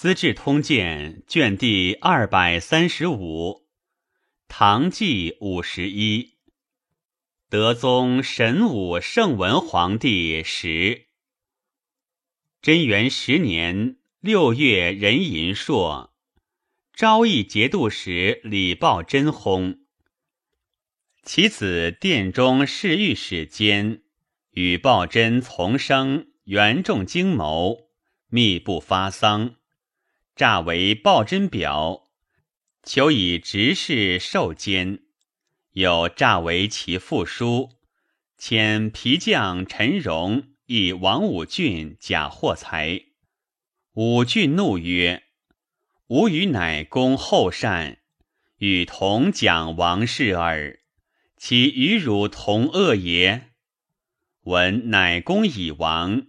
资治通鉴》卷第二百三十五，唐纪五十一，德宗神武圣文皇帝时，贞元十年六月壬寅朔，昭义节度使李抱真薨。其子殿中侍御史监与抱真从生，元重经谋，密不发丧。诈为报真表，求以执事受监；有诈为其父书，遣皮匠陈荣以王武俊假货财。武俊怒曰：“吾与乃公后善，与同讲王事耳，其与汝同恶也？闻乃公已亡，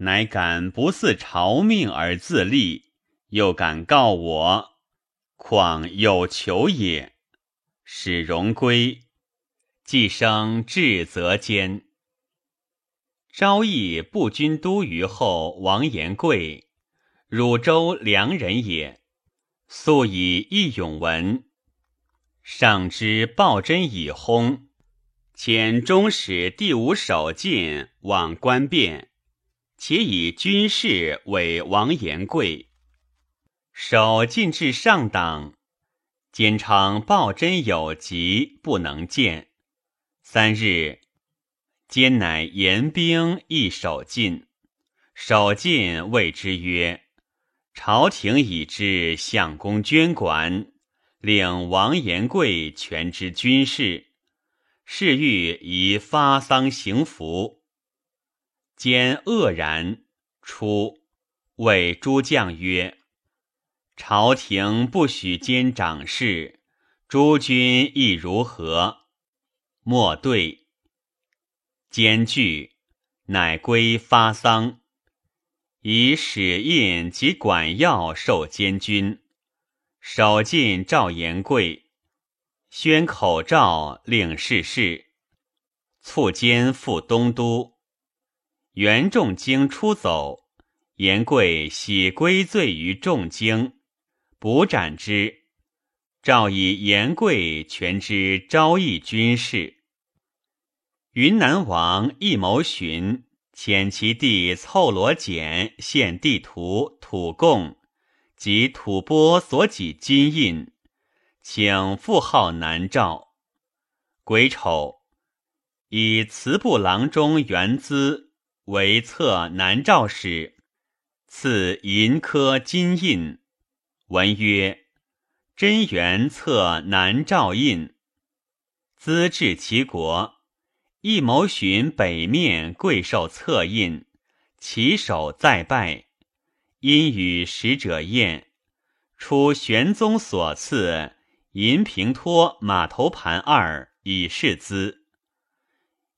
乃敢不似朝命而自立。”又敢告我，况有求也？使荣归，既生至则坚。昭义不军都虞后王延贵，汝州良人也。素以义勇闻，上知报真已薨，遣中使第五守进往观变，且以军事为王延贵。守进至上党，兼称报真有疾，不能见。三日，兼乃严兵亦守进。守进谓之曰：“朝廷已知相公捐管，令王延贵全知军事，是欲以发丧行服。”兼愕然，出谓诸将曰。朝廷不许兼掌事，诸君亦如何？莫对。兼具，乃归发丧，以使印及管要授监军，守进赵延贵，宣口诏令逝世，促监赴东都。袁仲经出走，延贵喜归罪于仲经。捕斩之，诏以严贵全之昭义军事。云南王义谋寻遣其弟凑罗简献地图、土贡及吐蕃所给金印，请复号南诏。癸丑，以祠部郎中元资为策南诏使，赐银科金印。文曰：“真元策南诏印，资治其国。一谋寻北面贵受策印，其首再拜。因与使者宴，出玄宗所赐银平托马头盘二以示资。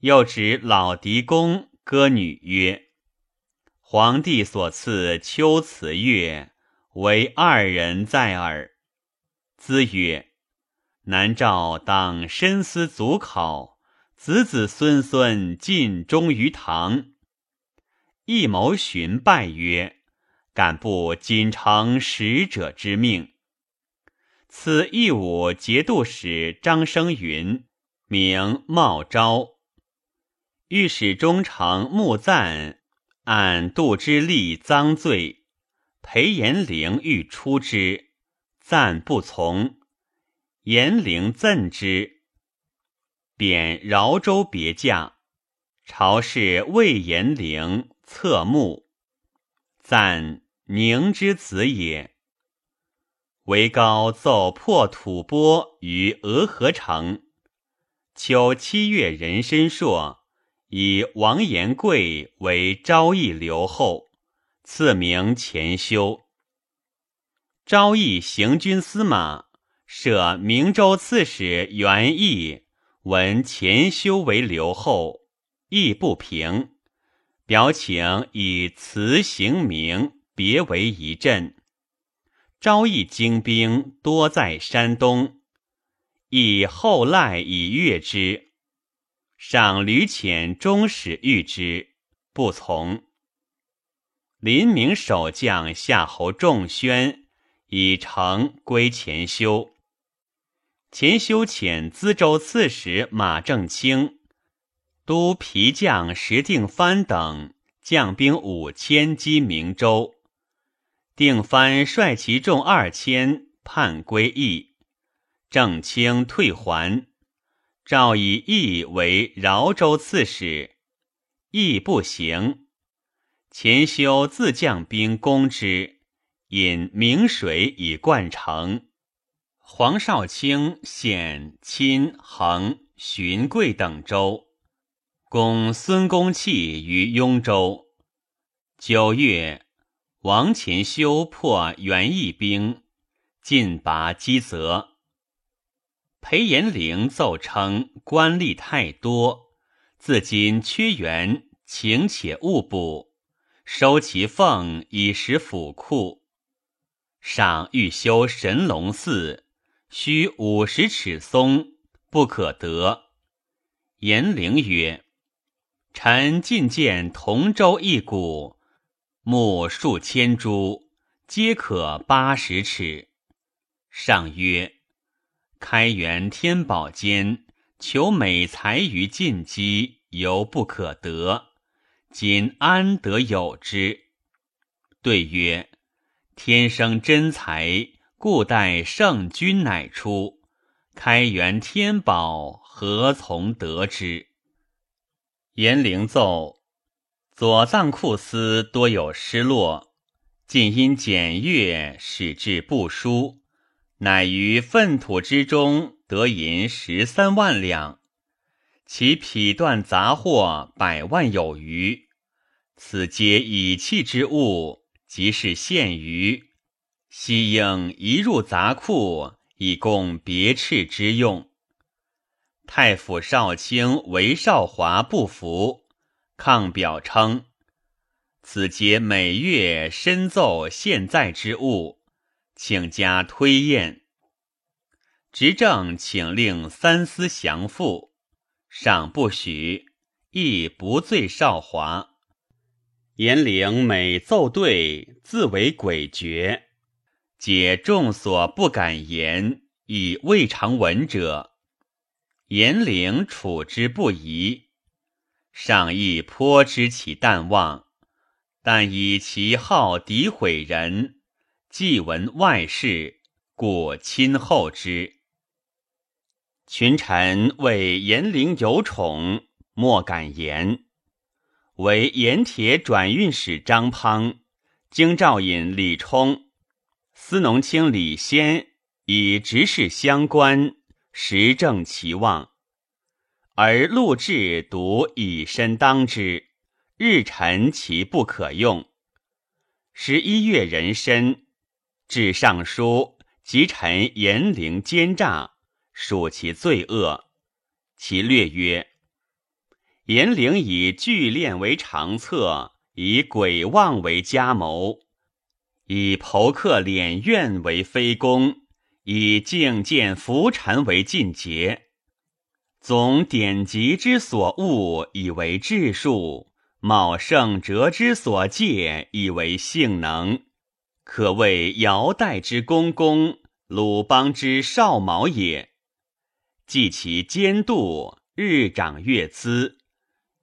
又指老狄公歌女曰：‘皇帝所赐秋瓷月。’”为二人在耳。兹曰：“南诏当深思足考，子子孙孙尽忠于唐。”一谋寻拜曰：“敢不谨承使者之命？”此义武节度使张生云，名茂昭。御史中丞穆赞按杜之立赃罪。裴延龄欲出之，赞不从。延龄赠之，贬饶州别驾。朝士魏延龄侧目，赞宁之子也。韦高奏破吐蕃于俄河城。秋七月壬申朔，以王延贵为昭义留后。赐名钱修。昭义行军司马，设明州刺史袁义闻钱修为留后，义不平，表请以辞行名，别为一镇。昭义精兵多在山东，亦后赖以悦之，赏屡遣中使御之，不从。临明守将夏侯仲宣以城归前修。前修遣资州刺史马正清、都皮将石定藩等将兵五千击明州。定藩率其众二千叛归义，正清退还。诏以义为饶州刺史，义不行。前修自将兵攻之，引明水以灌城。黄少卿显亲、衡、荀贵等州，攻孙公器于雍州。九月，王前修破元义兵，进拔积泽。裴延龄奏称官吏太多，自今缺员，请且勿补，收其俸以食府库。上欲修神龙寺，须五十尺松，不可得。严陵曰：“臣进见同州一谷，木数千株，皆可八十尺。”上曰。开元天宝间，求美才于进击，犹不可得。今安得有之？对曰：天生真才，故待圣君乃出。开元天宝，何从得之？严灵奏：左藏库司多有失落，尽因检阅，使至不书。乃于粪土之中得银十三万两，其匹断杂货百万有余。此皆以器之物，即是献于，悉应移入杂库，以供别敕之用。太府少卿韦少华不服，抗表称：此皆每月申奏现在之物。请加推验，执政请令三司降附，赏不许，亦不罪少华。严陵每奏对，自为诡谲，解众所不敢言，以未尝闻者。严陵处之不疑，上亦颇知其淡忘，但以其好诋毁人。既闻外事，故亲厚之。群臣谓严陵有宠，莫敢言。为盐铁转运使张滂、京兆尹李冲、司农卿李先以执事相关，实正其望。而陆贽独以身当之，日陈其不可用。十一月壬申。至尚书，及臣严陵奸诈，属其罪恶。其略曰：严陵以聚敛为长策，以鬼望为家谋，以剖克敛怨为非攻，以敬见浮沉为进节。总典籍之所悟，以为治术；茂圣哲之所戒，以为性能。可谓尧代之公公，鲁邦之少毛也。记其监度，日长月滋。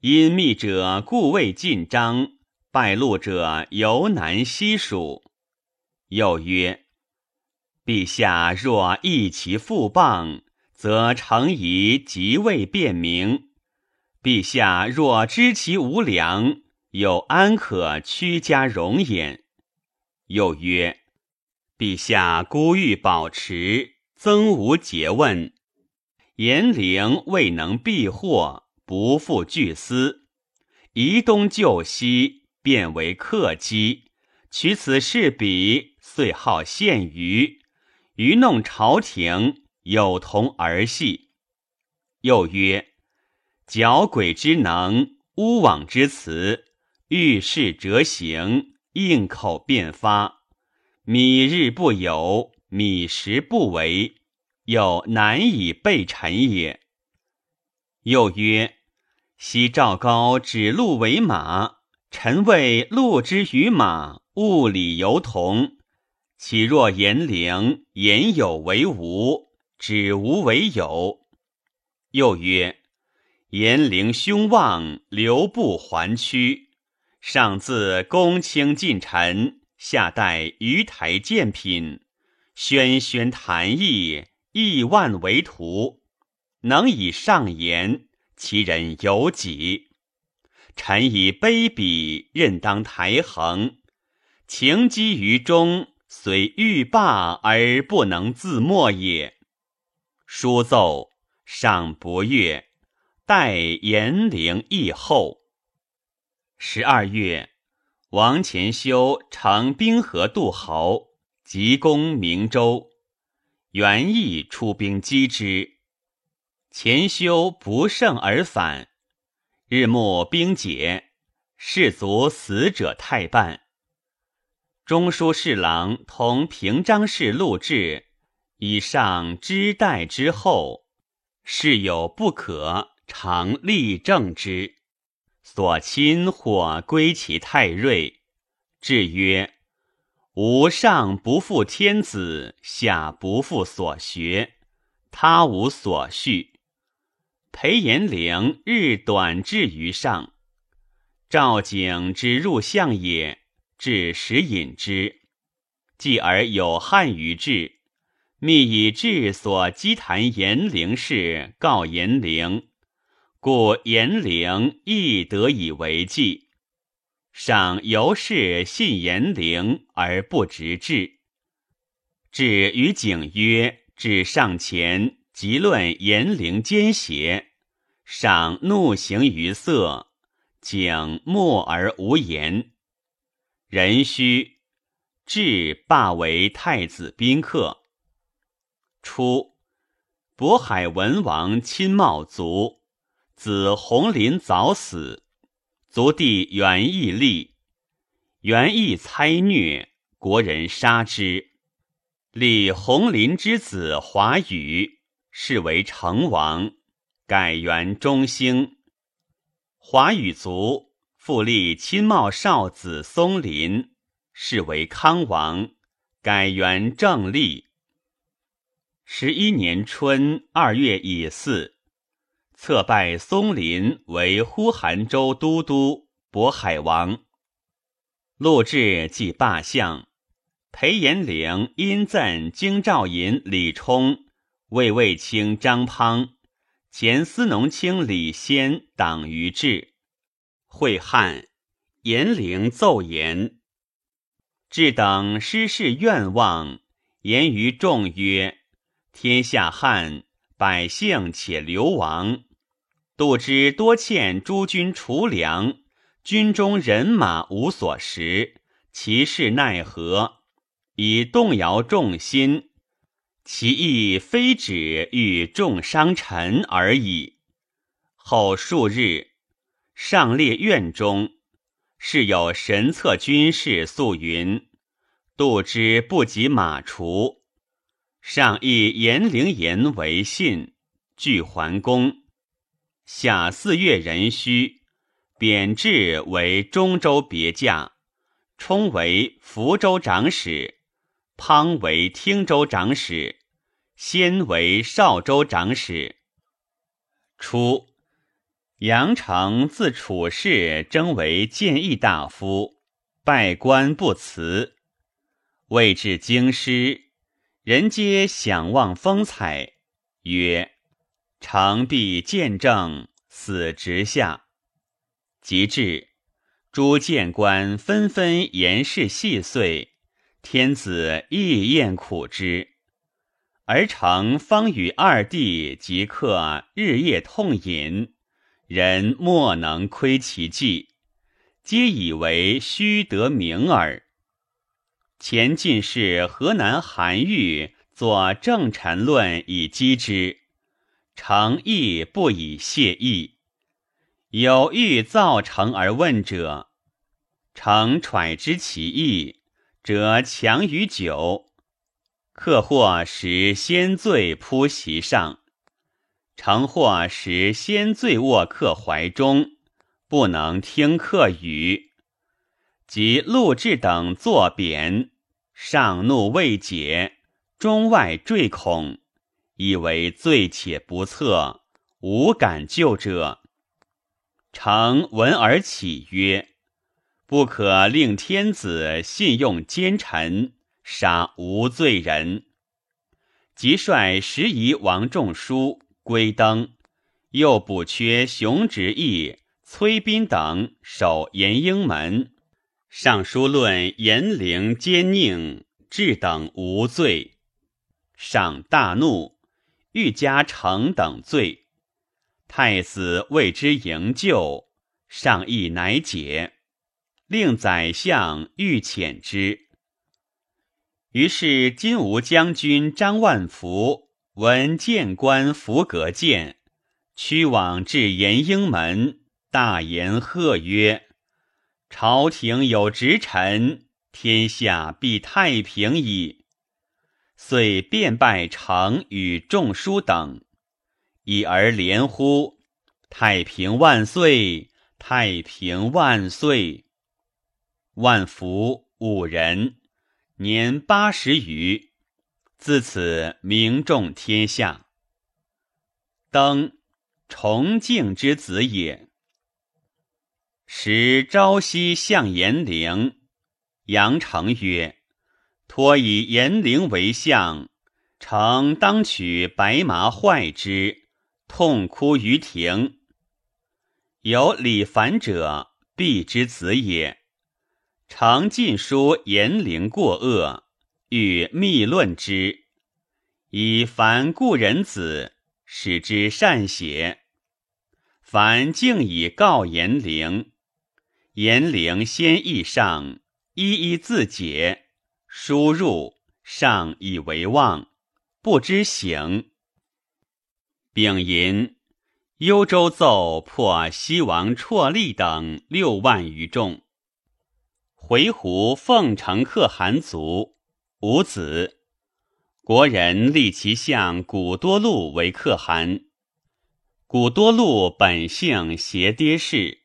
因密者故未尽章，败露者犹难悉数。又曰：陛下若议其父谤，则诚宜即位辨明；陛下若知其无良，又安可屈家容焉？又曰：“陛下孤欲保持，曾无诘问。严陵未能避祸，不复惧思，移东就西，变为客机，取此事彼，遂好献鱼，愚弄朝廷，有同儿戏。”又曰：“矫鬼之能，巫枉之辞，遇事折行。”应口便发，米日不有，米食不为，有难以备臣也。又曰：昔赵高指鹿为马，臣谓鹿之于马，物理犹同，岂若言灵？言有为无，指无为有。又曰：言灵凶旺，留步还屈。上自公卿近臣，下待鱼台见品，轩轩谈议，亿万为徒，能以上言，其人有几？臣以卑鄙，任当台衡。情积于中，虽欲罢而不能自没也。书奏，上不悦，待延陵议后。十二月，王虔修乘兵河渡濠，急攻明州。袁义出兵击之，前修不胜而返。日暮兵解，士卒死者太半。中书侍郎同平章事录制，以上知代之后，事有不可，常立正之。所亲或归其太锐，至曰：“吾上不负天子，下不负所学，他无所恤。”裴延龄日短至于上，赵景之入相也，至时引之，继而有汉于志，密以志所积谈延龄事告延龄，故延龄亦得以为继。赏由是信延龄而不直志。至于景曰：“至上前。”即论严陵奸邪，赏怒形于色，景默而无言。壬戌，至罢为太子宾客。初，渤海文王亲茂卒，子弘林早死，族弟元义立，元义猜虐，国人杀之，立弘林之子华宇。是为成王，改元中兴。华语族复立亲茂少子松林，是为康王，改元正立。十一年春二月乙巳，册拜松林为呼韩州都督、渤海王。陆志即罢相，裴延龄因赠京兆尹李冲。魏卫卿张滂，前司农卿李先党于志。会汉，严陵奏言。志等失事愿望，言于众曰：“天下汉，百姓且流亡。度之多欠诸军储粮，军中人马无所食，其事奈何？以动摇众心。”其意非止欲重伤臣而已。后数日，上列院中，是有神策军士素云：“杜之不及马除。”上以严陵言为信，具桓公。下四月壬戌，贬至为中州别驾，充为福州长史。滂为汀州长史，先为邵州长史。初，杨成自处事征为谏议大夫，拜官不辞。未至京师，人皆想望风采，曰：“成必见证，死直下。”及至，诸谏官纷纷言事细碎。天子亦厌苦之，而成方与二弟即刻日夜痛饮，人莫能窥其迹，皆以为虚得名耳。前进士河南韩愈作正臣论以击之，成亦不以谢意。有欲造成而问者，成揣知其意。则强于酒，客或使先醉扑席上，成或使先醉卧客怀中，不能听客语，及陆贽等作贬，上怒未解，中外坠恐，以为罪且不测，无敢救者。诚闻而起曰：“不可令天子信用奸臣，杀无罪人。”即率十夷王仲舒归登，又补缺熊直义、崔斌等守延英门。尚书论严陵奸佞，至等无罪。上大怒，欲加成等罪。太子为之营救，上意乃解，令宰相欲遣之。于是金吾将军张万福闻谏官福阁见，驱往至延英门，大言贺曰：“朝廷有直臣，天下必太平矣。”遂便拜成与仲舒等，以而连呼：“太平万岁！太平万岁！”万福五人。年八十余，自此名重天下。登崇敬之子也。时朝夕向延陵，杨成曰：“托以延陵为相，诚当取白麻坏之，痛哭于庭。有李凡者，必之子也。”常进书言陵过恶，欲密论之，以凡故人子，使之善写。凡竟以告严陵，严陵先意上，一一自解，书入上以为望，不知行。丙寅，幽州奏破西王绰力等六万余众。回鹘奉承可汗族，无子。国人立其相古多禄为可汗。古多禄本姓邪爹氏，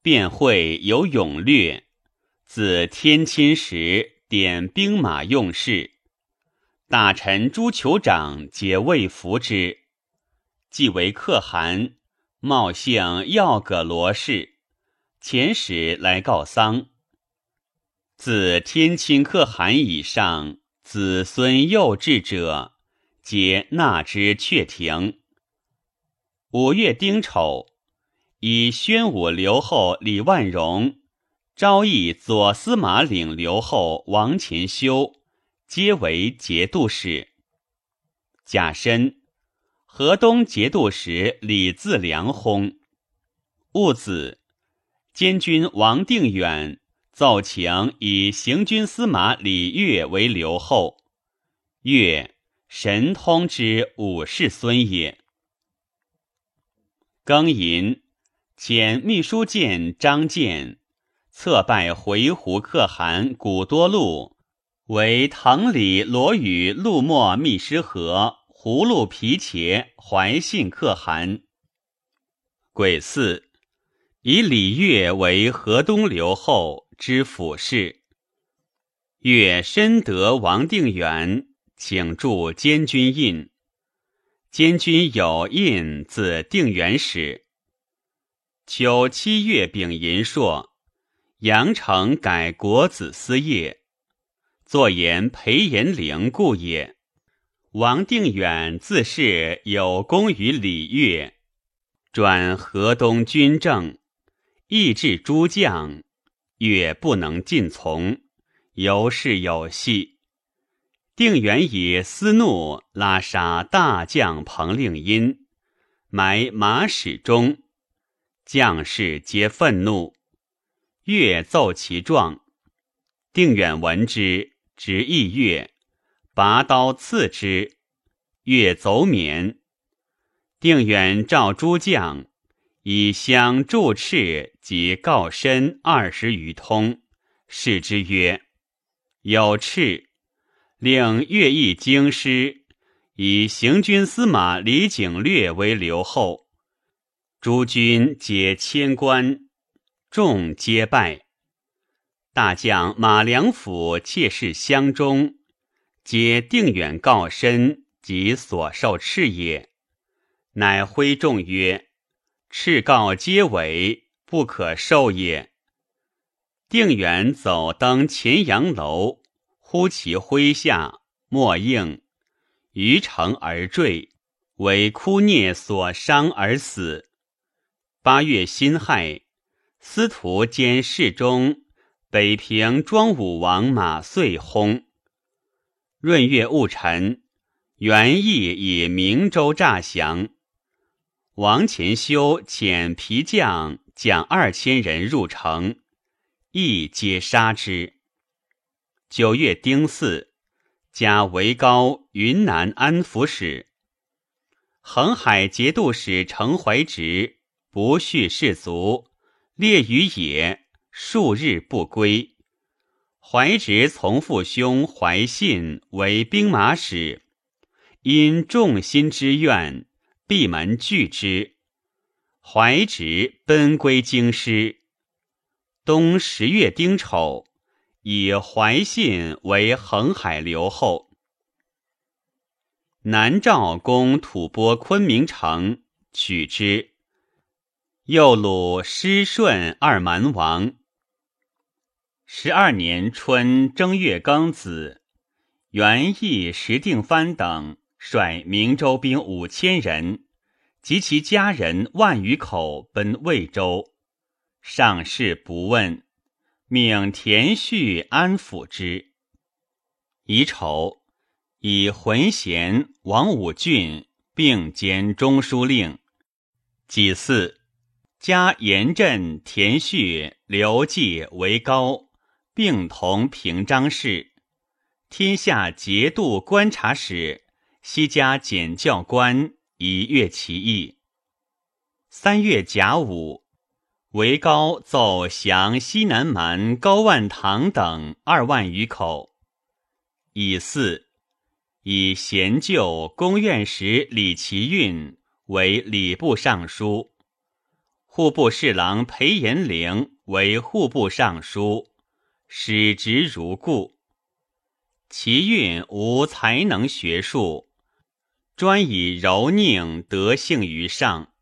便会有勇略。自天亲时，点兵马用事，大臣诸酋长皆畏服之。既为可汗，茂姓要葛罗氏，遣使来告丧。自天亲可汗以上，子孙幼稚者，皆纳之阙庭。五月丁丑，以宣武留后李万荣、昭义左司马领留后王乾修，皆为节度使。甲申，河东节度使李自良薨。戊子，监军王定远。奏请以行军司马李岳为留后，岳神通之武士孙也。庚寅，遣秘书监张建策拜回鹘可汗古多禄为唐李罗宇陆墨密师和葫芦皮茄怀信可汗。癸巳，以李岳为河东留后。知府事，越深得王定远，请助监军印。监军有印自定远使。秋七月丙寅朔，阳城改国子司业，坐言裴延龄故也。王定远自是有功于礼乐，转河东军政，抑制诸将。越不能尽从，由是有戏。定远以私怒拉杀大将彭令因，埋马史中，将士皆愤怒。越奏其状，定远闻之，执意越，拔刀刺之，越走免。定远召诸将。以相助赤及告身二十余通，视之曰：“有赤，令乐毅京师，以行军司马李景略为留后。诸军皆迁官，众皆拜。大将马良府妾室乡中，皆定远告身及所受敕也。乃挥众曰：“敕告皆违，不可受也。”定远走登前阳楼，呼其麾下，莫应，于城而坠，为枯啮所伤而死。八月辛亥，司徒兼侍中。北平庄武王马遂薨。闰月戊辰，元义以明州诈降。王潜修遣皮将将二千人入城，亦皆杀之。九月丁巳，加为高云南安抚使。恒海节度使程怀直不恤士卒，列于野。数日不归，怀直从父兄怀信为兵马使，因众心之愿，闭门拒之。怀直奔归京师。冬十月丁丑，以怀信为恒海留后。南诏攻吐蕃昆明城，取之。右虏师顺二蛮王。十二年春正月庚子，元义、石定藩等率明州兵五千人及其家人万余口奔魏州，上士不问，命田绪安抚之。乙丑，以浑贤、王武俊并兼中书令。己巳，加严镇、田绪、刘季为高。并同平章事，天下节度观察使，西加检教官，以阅其意。三月甲午，韦高奏降西南蛮高万堂等二万余口。乙巳，以贤旧宫院使李奇运为礼部尚书，户部侍郎裴延龄为户部尚书。使职如故，其运无才能学术，专以柔佞得幸于上。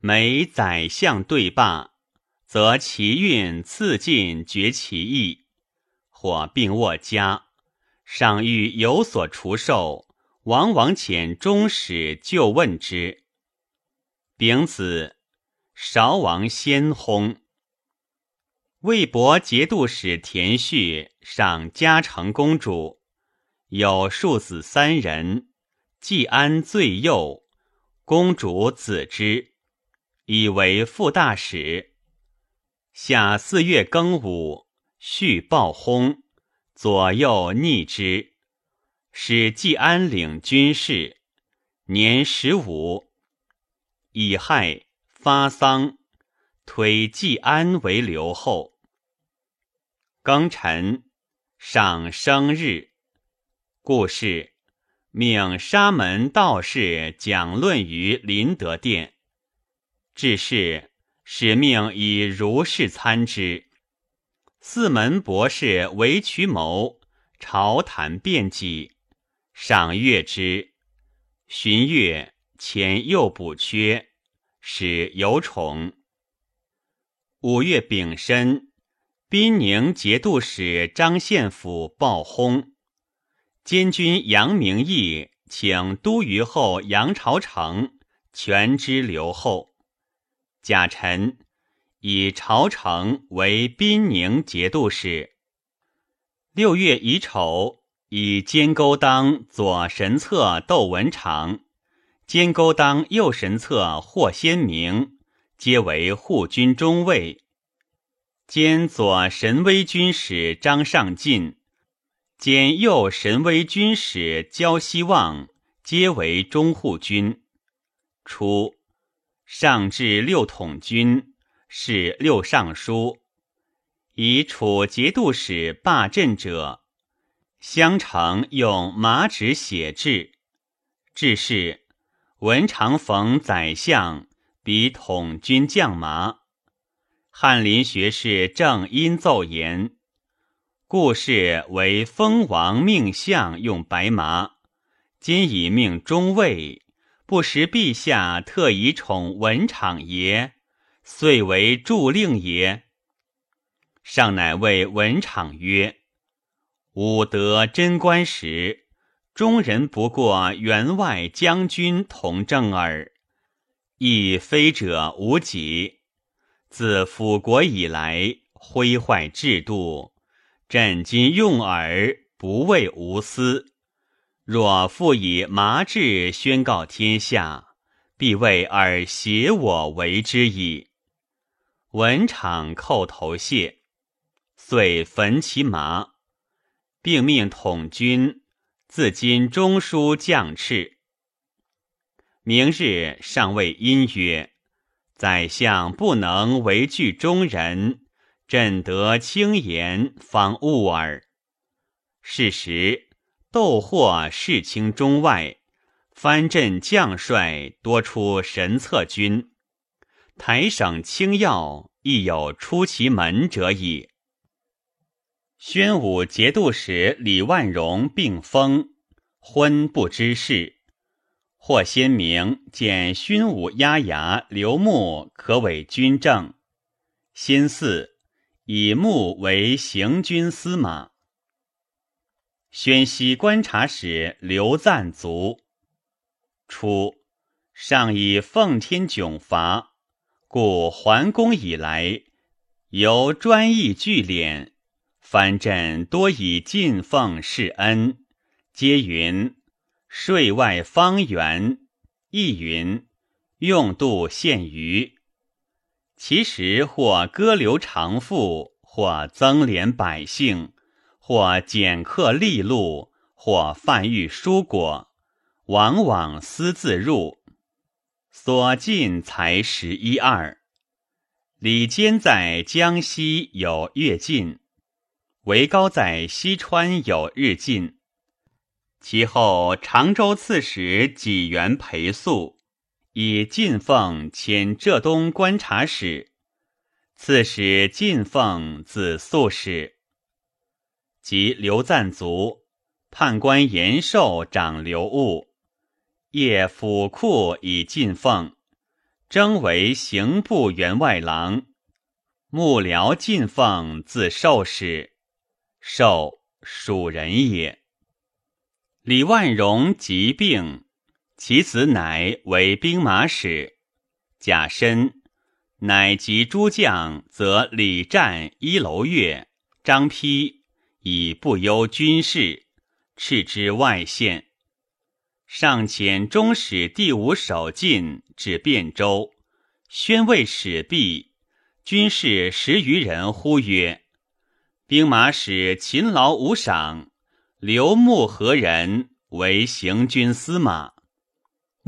每宰相对罢，则其运次进绝其意，或病卧家，赏欲有所除授，往往遣中使就问之。丙子，韶王先薨。魏博节度使田绪上嘉诚公主，有庶子三人，季安最幼，公主子之，以为副大使。夏四月庚午，绪暴薨，左右逆之，使季安领军事，年十五，乙亥发丧。推季安为留后。庚辰，上生日。故事命沙门道士讲论于临德殿。至是，使命以如是参之。四门博士为渠谋，朝谈辩己，赏阅之。旬月，前又补缺，使有宠。五月丙申，滨宁节度使张献甫报薨，监军杨明义请都虞候杨朝成全之留后。贾臣以朝成为滨宁节度使。六月乙丑，以监勾当左神策窦文长，监勾当右神策霍先明。皆为护军中尉，兼左神威军使张尚进，兼右神威军使焦希望，皆为中护军。初，上至六统军，是六尚书，以楚节度使罢镇者，襄城用麻纸写制，致是文长逢宰相。比统军将麻，翰林学士正因奏言：故事为封王命相用白麻，今已命中尉，不识陛下特以宠文场爷，遂为助令也。上乃谓文场曰：“吾得贞观时，中人不过员外将军同正耳，亦非者无己。自辅国以来，挥坏制度。”朕今用耳，不为无私。若复以麻制宣告天下，必为尔挟我为之矣。文场叩头谢，遂焚其麻，并命统军自今中书将敕。明日上谓因曰：“宰相不能为惧中人。”朕得轻言方悟耳。是时，斗获世卿中外，藩镇将帅多出神策军，台省清要亦有出其门者矣。宣武节度使李万荣病疯，昏不知事。或先明见勋武压牙刘穆可委军政，新四。以穆为行军司马。宣西观察使刘赞卒。初，上以奉天窘罚，故桓公以来，由专议聚敛，藩镇多以进奉示恩，皆云税外方圆，亦云用度限余。其实或割留长赋，或增敛百姓，或减克利禄，或贩御蔬果，往往私自入，所进才十一二。李坚在江西有越进，韦高在西川有日进。其后常州刺史纪元裴素。以进奉迁浙东观察使，刺史进奉字素使。及刘赞卒，判官延寿长刘务，业府库以进奉，征为刑部员外郎。幕僚进奉字寿使，寿蜀人也。李万荣疾病。其子乃为兵马使，甲申，乃及诸将，则李战、一楼月、张丕以不忧军事，斥之外县。上遣中使第五守进至汴州，宣慰使毕，军士十余人呼曰：“兵马使勤劳无赏，刘牧何人为行军司马？”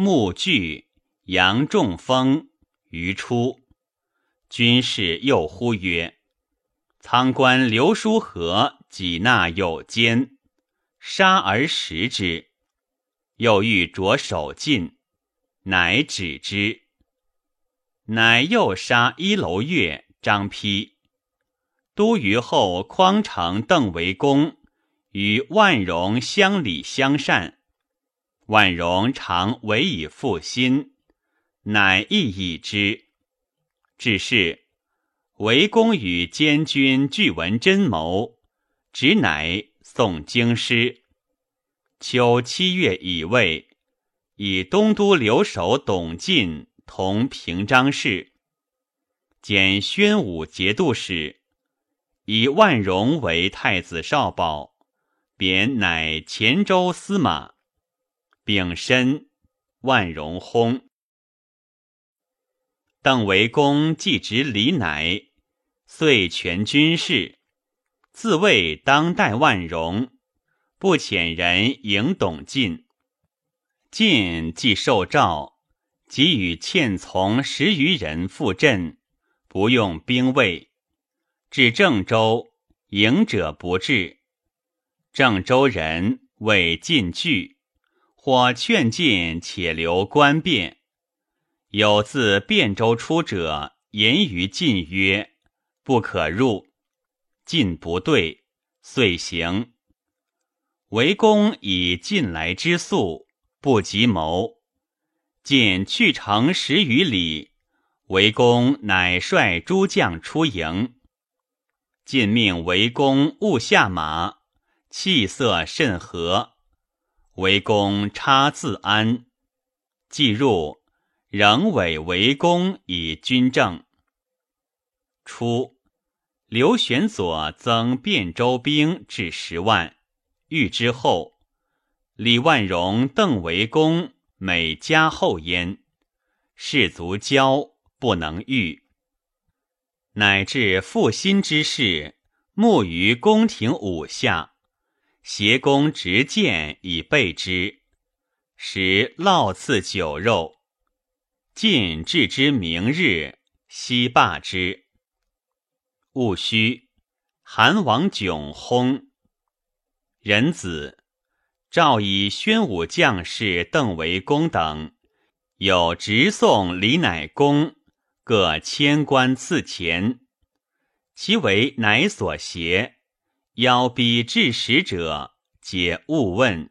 穆惧，杨仲风，于初，军士又呼曰：“仓官刘叔和己纳有奸，杀而食之。”又欲着手进，乃止之。乃又杀一楼月、张丕。都虞后匡城邓为公，与万荣相礼相善。万荣常委以复心，乃亦已之。只是为公与监军俱闻真谋，直乃诵京师。秋七月乙未，以东都留守董进同平章事，兼宣武节度使，以万荣为太子少保，贬乃黔州司马。丙申，万荣薨。邓为公既执李乃，遂全军事，自谓当代万荣，不遣人迎董进。进既受诏，即与欠从十余人赴镇，不用兵卫。至郑州，迎者不至。郑州人谓进惧。或劝进，且留官变。有自汴州出者，言于晋曰：“不可入。”晋不对，遂行。为公以近来之速，不及谋。进去城十余里，为公乃率诸将出营。晋命为公勿下马，气色甚和。为公差自安，既入，仍委为公以军政。初，刘玄佐增汴州兵至十万。欲之后，李万荣、邓为公每加厚焉，士卒骄不能御，乃至负心之事，慕于宫廷五下，挟弓执剑以备之，食烙赐酒肉，晋至之明日，悉罢之。戊戌，韩王迥薨。仁子诏以宣武将士邓为公等，有直送李乃公，各千官赐钱。其为乃所携，邀逼至使者，皆勿问。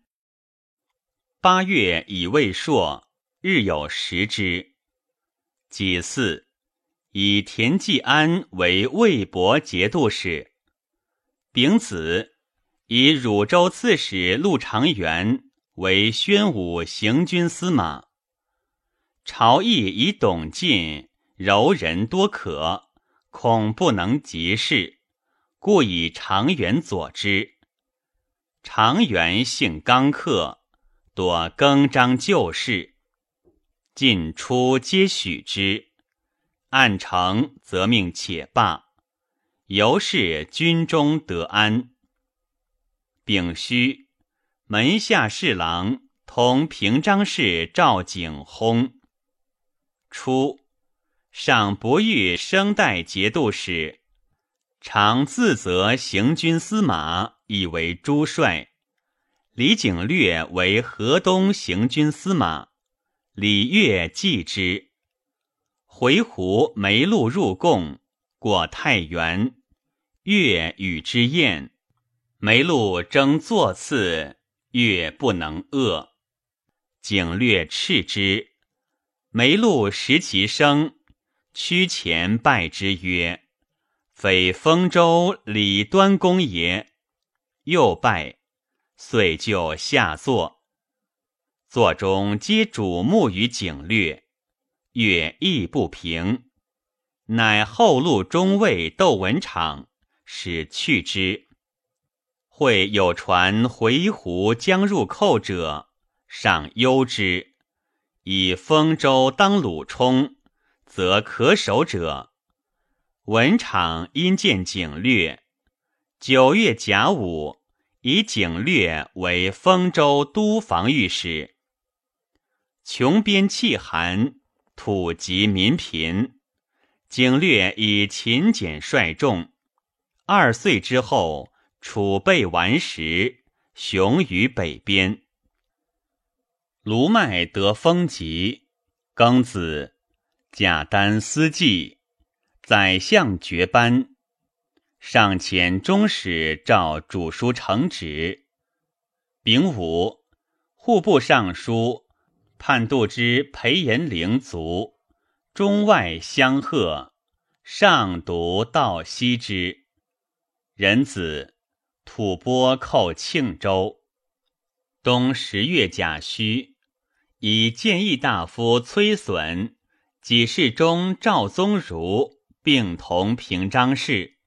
八月以未朔，日有食之。己巳，以田季安为魏博节度使。丙子。以汝州刺史陆长元为宣武行军司马。朝议以董进柔人多可，恐不能及事，故以长元佐之。长元性刚克，多更张旧事，进出皆许之。按成则命且罢，由是军中得安。丙戌，门下侍郎同平章事赵景薨。初，上不欲生代节度使，常自责行军司马，以为诸帅。李景略为河东行军司马，李岳继之。回鹘没路入贡，过太原，岳与之宴。梅禄争座次，越不能遏。景略斥之，梅禄食其声，屈前拜之曰：“非丰州李端公也。”又拜，遂就下座。座中皆瞩目于景略，越亦不平，乃后路中尉窦文场，使去之。会有传回鹘将入寇者，尚忧之；以丰州当鲁冲，则可守者。文场因见景略，九月甲午，以景略为丰州都防御使。穷边气寒，土瘠民贫，景略以勤俭率众。二岁之后。储备完食，雄于北边。卢麦得风疾，庚子，贾丹思季，宰相绝班。上遣中使召主书呈旨。丙午，户部尚书判度之裴延龄卒，中外相贺，上独道西之。仁子。吐蕃寇庆州，冬十月甲戌，以谏议大夫崔损、给事中赵宗儒并同平章事。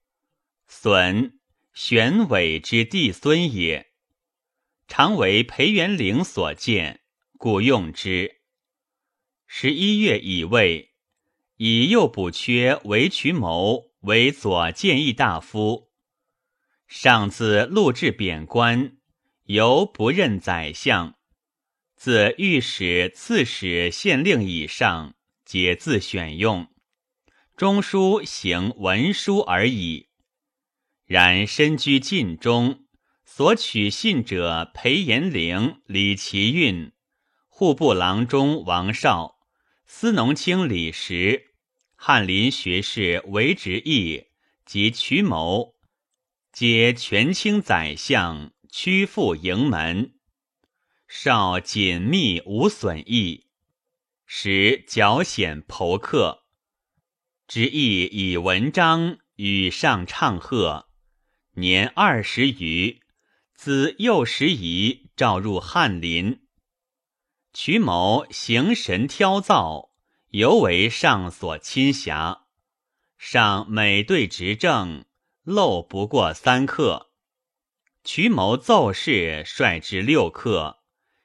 损，玄伟之弟孙也，常为裴元龄所见，故用之。十一月乙未，以右补缺为渠谋为左谏议大夫。上自录制贬官，犹不任宰相；自御史、刺史、县令以上，皆自选用。中书行文书而已。然身居晋中，所取信者裴延龄、李奇运，户部郎中王绍，司农卿李实，翰林学士韦执义及瞿谋。皆权倾宰相，屈附营门。少紧密无损益，时矫显朋克，之意以文章与上唱和。年二十余，子幼时仪召入翰林。瞿某行神挑造，尤为上所亲辖。上每对执政，漏不过三刻。瞿某奏事率至六刻。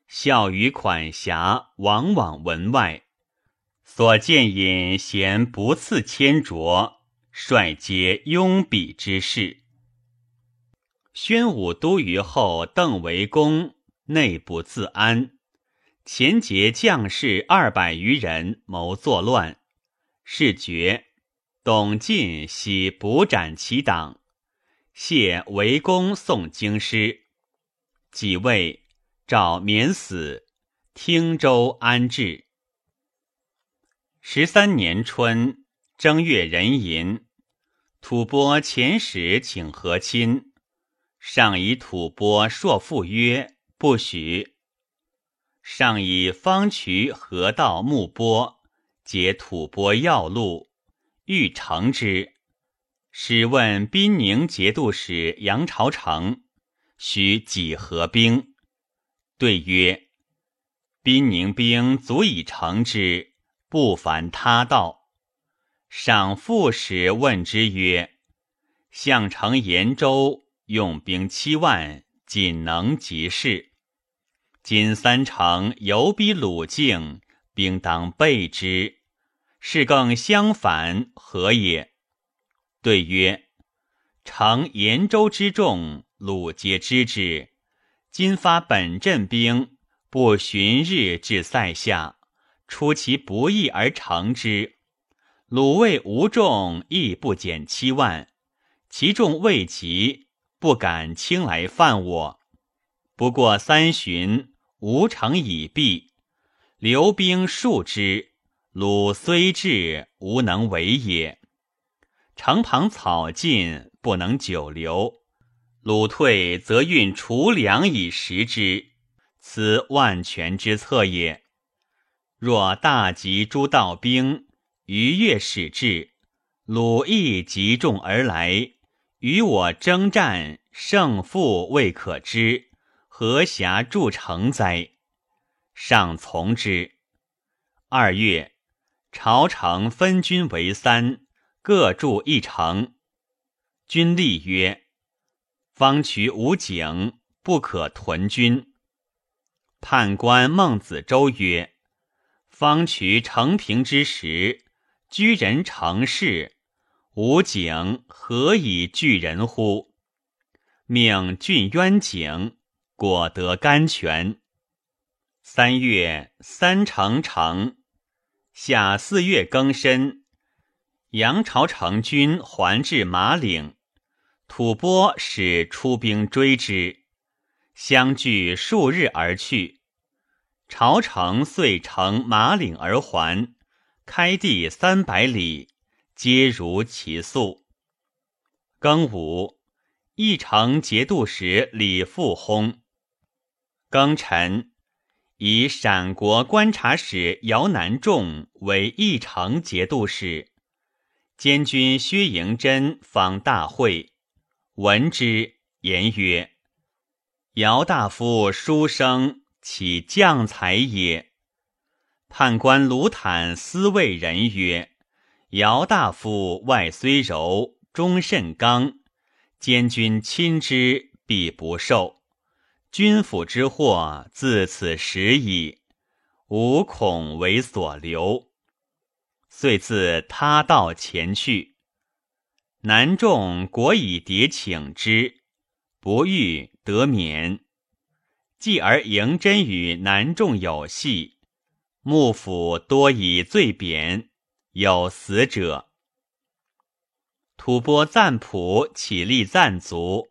孝于款辖，往往文外，所见隐贤不次千卓，率皆拥彼之事。宣武都虞后，邓为公，内不自安，前节将士二百余人谋作乱，事决，董进喜捕斩其党，谢为公送京师，几位。诏免死，汀州安置。十三年春正月壬寅，吐蕃遣使请和亲，上以吐蕃硕父曰：“不许。”上以方渠河道木波，皆吐蕃要路，欲成之。使问宾宁节度使杨朝成，许几何兵？对曰：“宾宁兵足以成之，不凡他道。”赏副使问之曰：“项城延州用兵七万，仅能及事。今三城犹逼鲁境，兵当备之。是更相反，何也？”对曰：“城延州之众，鲁皆知之。”今发本镇兵，不旬日至塞下，出其不意而成之。鲁卫无众，亦不减七万，其众未及，不敢轻来犯我。不过三旬，吴城已毕，留兵数之，鲁虽至，无能为也。城旁草尽，不能久留。鲁退，则运储粮以食之，此万全之策也。若大吉诸道兵，逾越使至，鲁亦集众而来，与我征战，胜负未可知，何暇筑城哉？上从之。二月，朝城分军为三，各筑一城。军立曰。方渠无井，不可屯军。判官孟子周曰：“方渠成平之时，居人成事，无井，何以聚人乎？”命郡渊井，果得甘泉。三月，三城成。夏四月更深，杨朝成军还至马岭。吐蕃使出兵追之，相距数日而去。朝城遂乘马岭而还，开地三百里，皆如其速。庚午，义城节度使李复薨。庚辰，以陕国观察使姚南仲为义城节度使，监军薛迎真访大会。闻之，言曰：“姚大夫书生，岂将才也？”判官卢坦思谓人曰：“姚大夫外虽柔，终甚刚。监军亲之，必不受。君府之祸，自此始矣。吾恐为所留。”遂自他道前去。南仲果以迭请之，不遇得免。继而迎真与南仲有隙，幕府多以罪贬，有死者。吐蕃赞普起立赞族，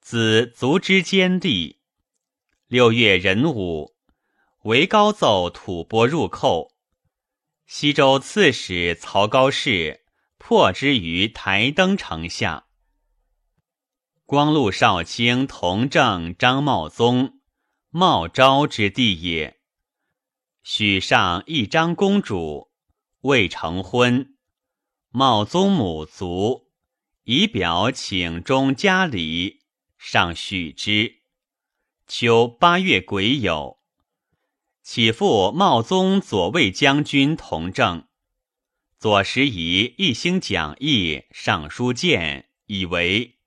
子族之坚地。六月壬午，为高奏吐蕃入寇，西周刺史曹高氏。破之于台登城下。光禄少卿同正张茂宗，茂昭之弟也。许上一张公主，未成婚。茂宗母卒，以表请中家礼，上许之。秋八月癸酉，起复茂宗左卫将军同政。左拾遗一兴讲义，上书谏，以为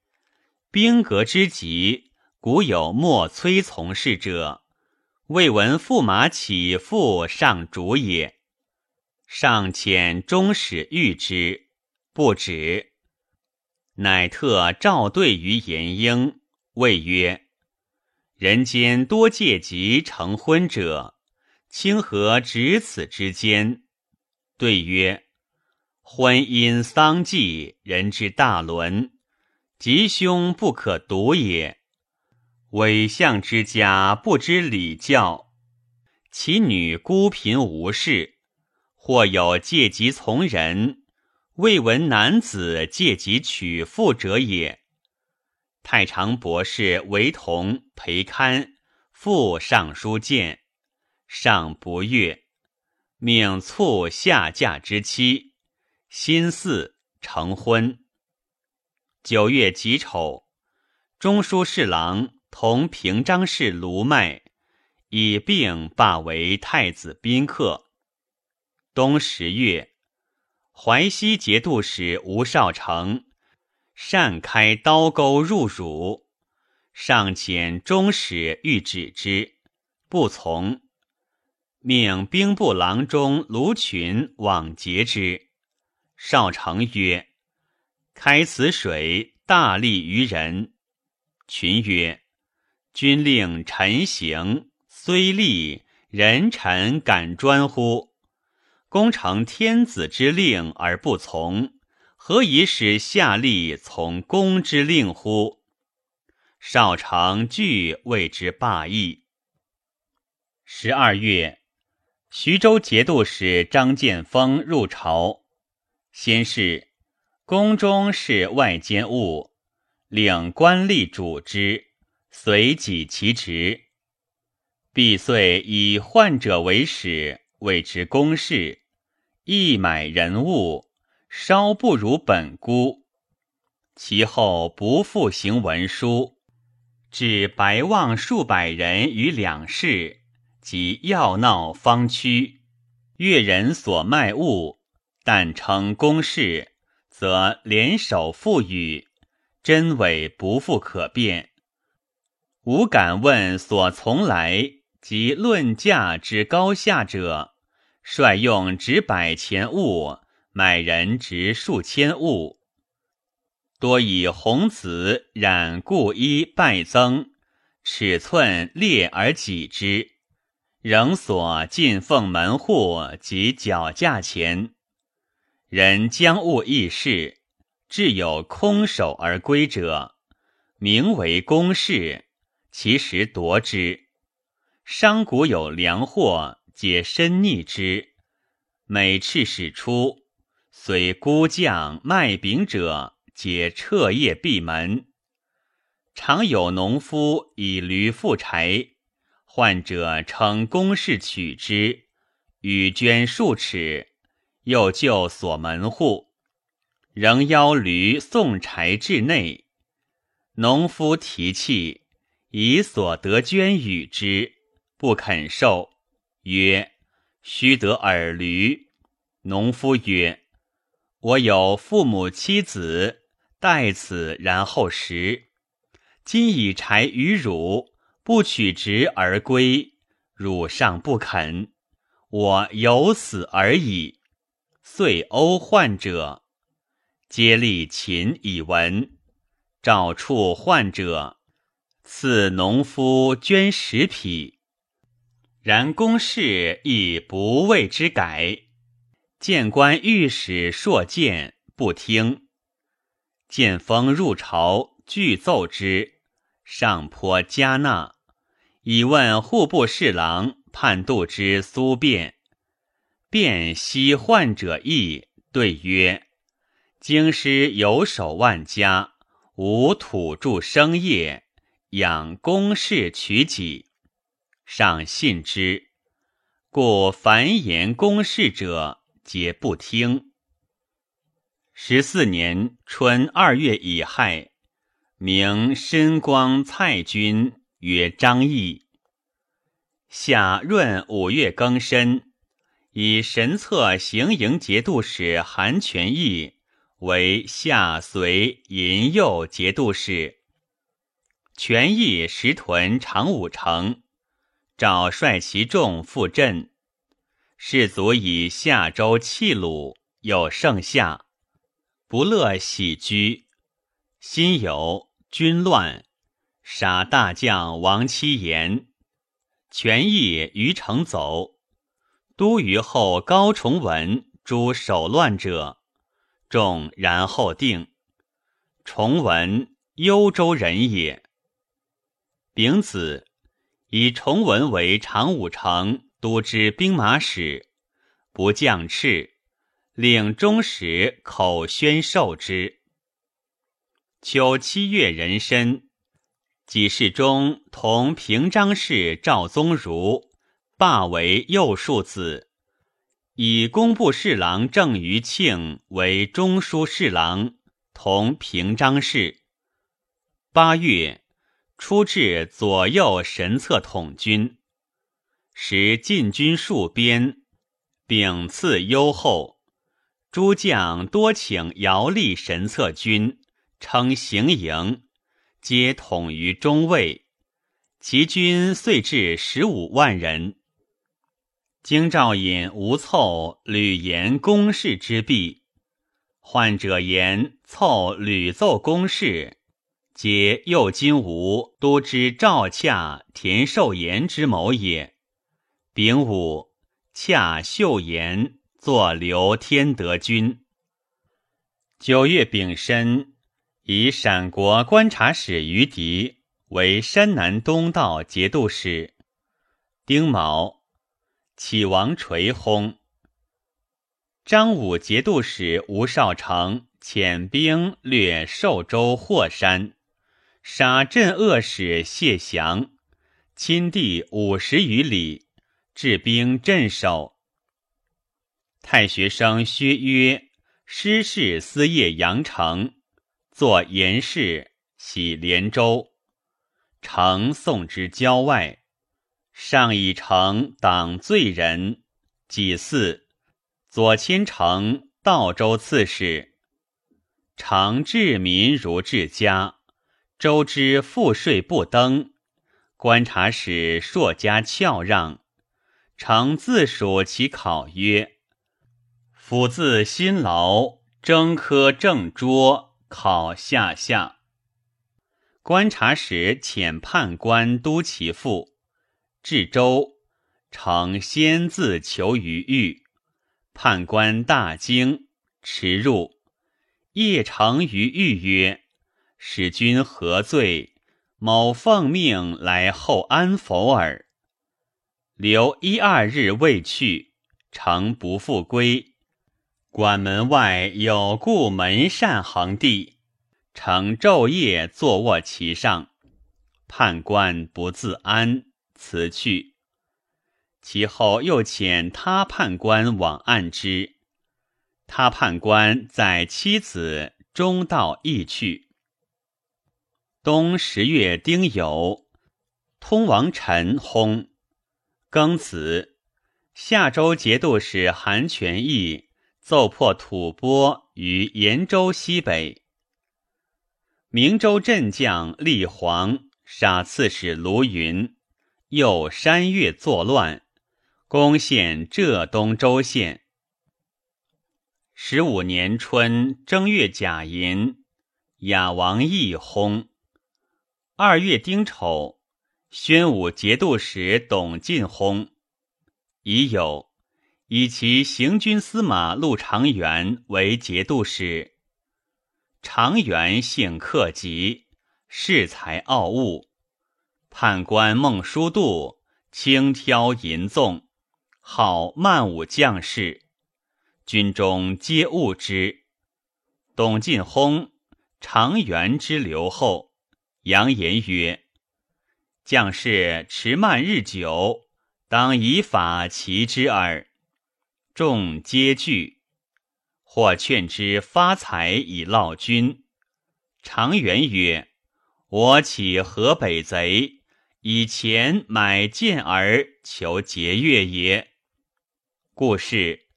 兵革之急，古有莫催从事者，未闻驸马起复上主也。上遣中使谕之，不止。乃特召对于言英，谓曰：“人间多借疾成婚者，清何止此之间？”对曰。婚姻丧祭，人之大伦，吉凶不可独也。伪相之家不知礼教，其女孤贫无事，或有借疾从人，未闻男子借疾娶妇者也。太常博士为同陪堪，复尚书见，上不悦，命促下嫁之妻。辛巳成婚。九月己丑，中书侍郎同平章事卢迈以病罢为太子宾客。冬十月，淮西节度使吴少成擅开刀钩入汝，上遣中使欲止之，不从，命兵部郎中卢群往截之。少成曰：“开此水，大利于人。”群曰：“君令臣行，虽利，人臣敢专乎？功成天子之令而不从，何以使下吏从公之令乎？”少常惧，谓之霸议。十二月，徐州节度使张建峰入朝。先是，宫中事外间务，领官吏主之，随己其职。必遂以患者为使，谓之公事，易买人物，稍不如本孤。其后不复行文书，至白望数百人于两市及要闹方区，越人所卖物。但称公事，则联手赋予，真伪不复可辨。吾敢问所从来及论价之高下者，率用值百钱物，买人值数千物，多以红紫染故衣败增，尺寸裂而己之，仍所进奉门户及脚价钱。人将物易事，至有空手而归者，名为公事，其实夺之。商贾有粮货，皆深逆之。每赤使出，虽孤将卖饼者，皆彻夜闭门。常有农夫以驴负柴，患者称公事取之，与捐数尺。又就锁门户，仍邀驴送柴至内。农夫提气，以所得捐与之，不肯受，曰：“须得耳驴。”农夫曰：“我有父母妻子，待此然后食。今以柴与汝，不取直而归，汝尚不肯，我有死而已。”遂殴患者，皆立秦以闻。召处患者，赐农夫捐十匹。然公事亦不为之改。谏官御史硕谏不听。见风入朝，具奏之，上颇加纳。以问户部侍郎判度之苏辩。辩悉患者意，对曰：京师有守万家，无土著生业，养公事取己，上信之，故凡言公事者，皆不听。十四年春二月乙亥，明申光蔡君曰张毅。夏闰五月庚申，以神策行营节度使韩全义。为下随银右节度使，权益石屯长武城，赵率其众赴镇。士卒以下州弃虏，有盛夏，不乐喜居。辛酉，军乱，杀大将王七言。权益于城走，都虞后高崇文诛守乱者。众然后定。崇文幽州人也。丙子，以崇文为长武城都知兵马使，不降敕，令中使口宣授之。秋七月壬申，己世中同平章事赵宗儒罢为右庶子。以工部侍郎郑余庆为中书侍郎，同平章事。八月，出至左右神策统军，时进军戍边，并赐优厚。诸将多请姚立神策军，称行营，皆统于中尉。其军遂至十五万人。京兆尹吴凑屡言公事之弊，患者言凑屡奏公事，皆右金吾都知赵洽、田寿延之谋也。丙午，洽秀延作刘天德军。九月丙申，以陕国观察使于迪为山南东道节度使。丁卯。启王垂薨。张武节度使吴少成遣兵掠寿州霍山，杀镇恶使谢祥，亲地五十余里，置兵镇守。太学生薛约失事司业阳城，作严事，徙连州，城送之郊外。上以城党罪人，己巳，左迁城道州刺史。常治民如治家，周之赋税不登。观察使硕加翘让，常自属其考曰：“府自辛劳，征科正拙，考下下。”观察使遣判官督其父。至州，承先自求于狱，判官大惊，驰入，夜成于狱曰：“使君何罪？某奉命来候安否耳。”留一二日未去，诚不复归。馆门外有故门扇横地，诚昼夜坐卧其上，判官不自安。辞去，其后又遣他判官往按之。他判官在妻子中道亦去。冬十月丁酉，通王陈薨。庚子，夏州节度使韩全义奏破吐蕃于延州西北。明州镇将厉黄杀刺史卢云。又山岳作乱，攻陷浙东州县。十五年春正月甲寅，雅王义薨。二月丁丑，宣武节度使董进薨。已有以其行军司马陆长元为节度使。长元性克己，恃才傲物。判官孟叔度轻佻淫纵，好慢武将士，军中皆恶之。董进薨，长元之留后。扬言曰：“将士迟慢日久，当以法齐之耳。”众皆惧。或劝之发财以劳君。常元曰：“我岂河北贼，以钱买剑而求节钺也？故事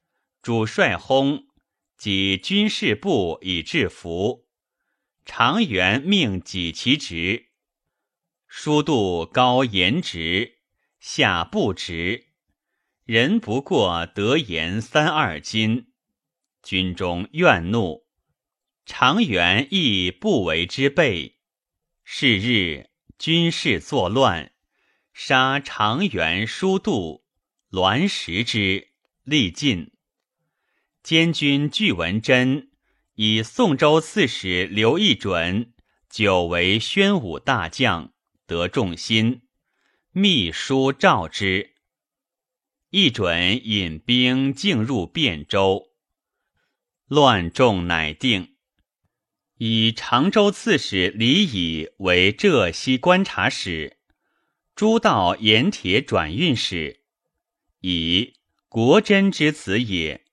主帅薨，即军事部以制服。常元命己其职，书度高言直，下不直，人不过得言三二斤。军中怨怒。”常元亦不为之备。是日，军士作乱，杀常元书度，栾石之，力尽。监军巨文贞以宋州刺史刘义准久为宣武大将，得众心，密书召之。义准引兵进入汴州，乱众乃定。以常州刺史李乙为浙西观察使，诸道盐铁转运使，以国珍之子也。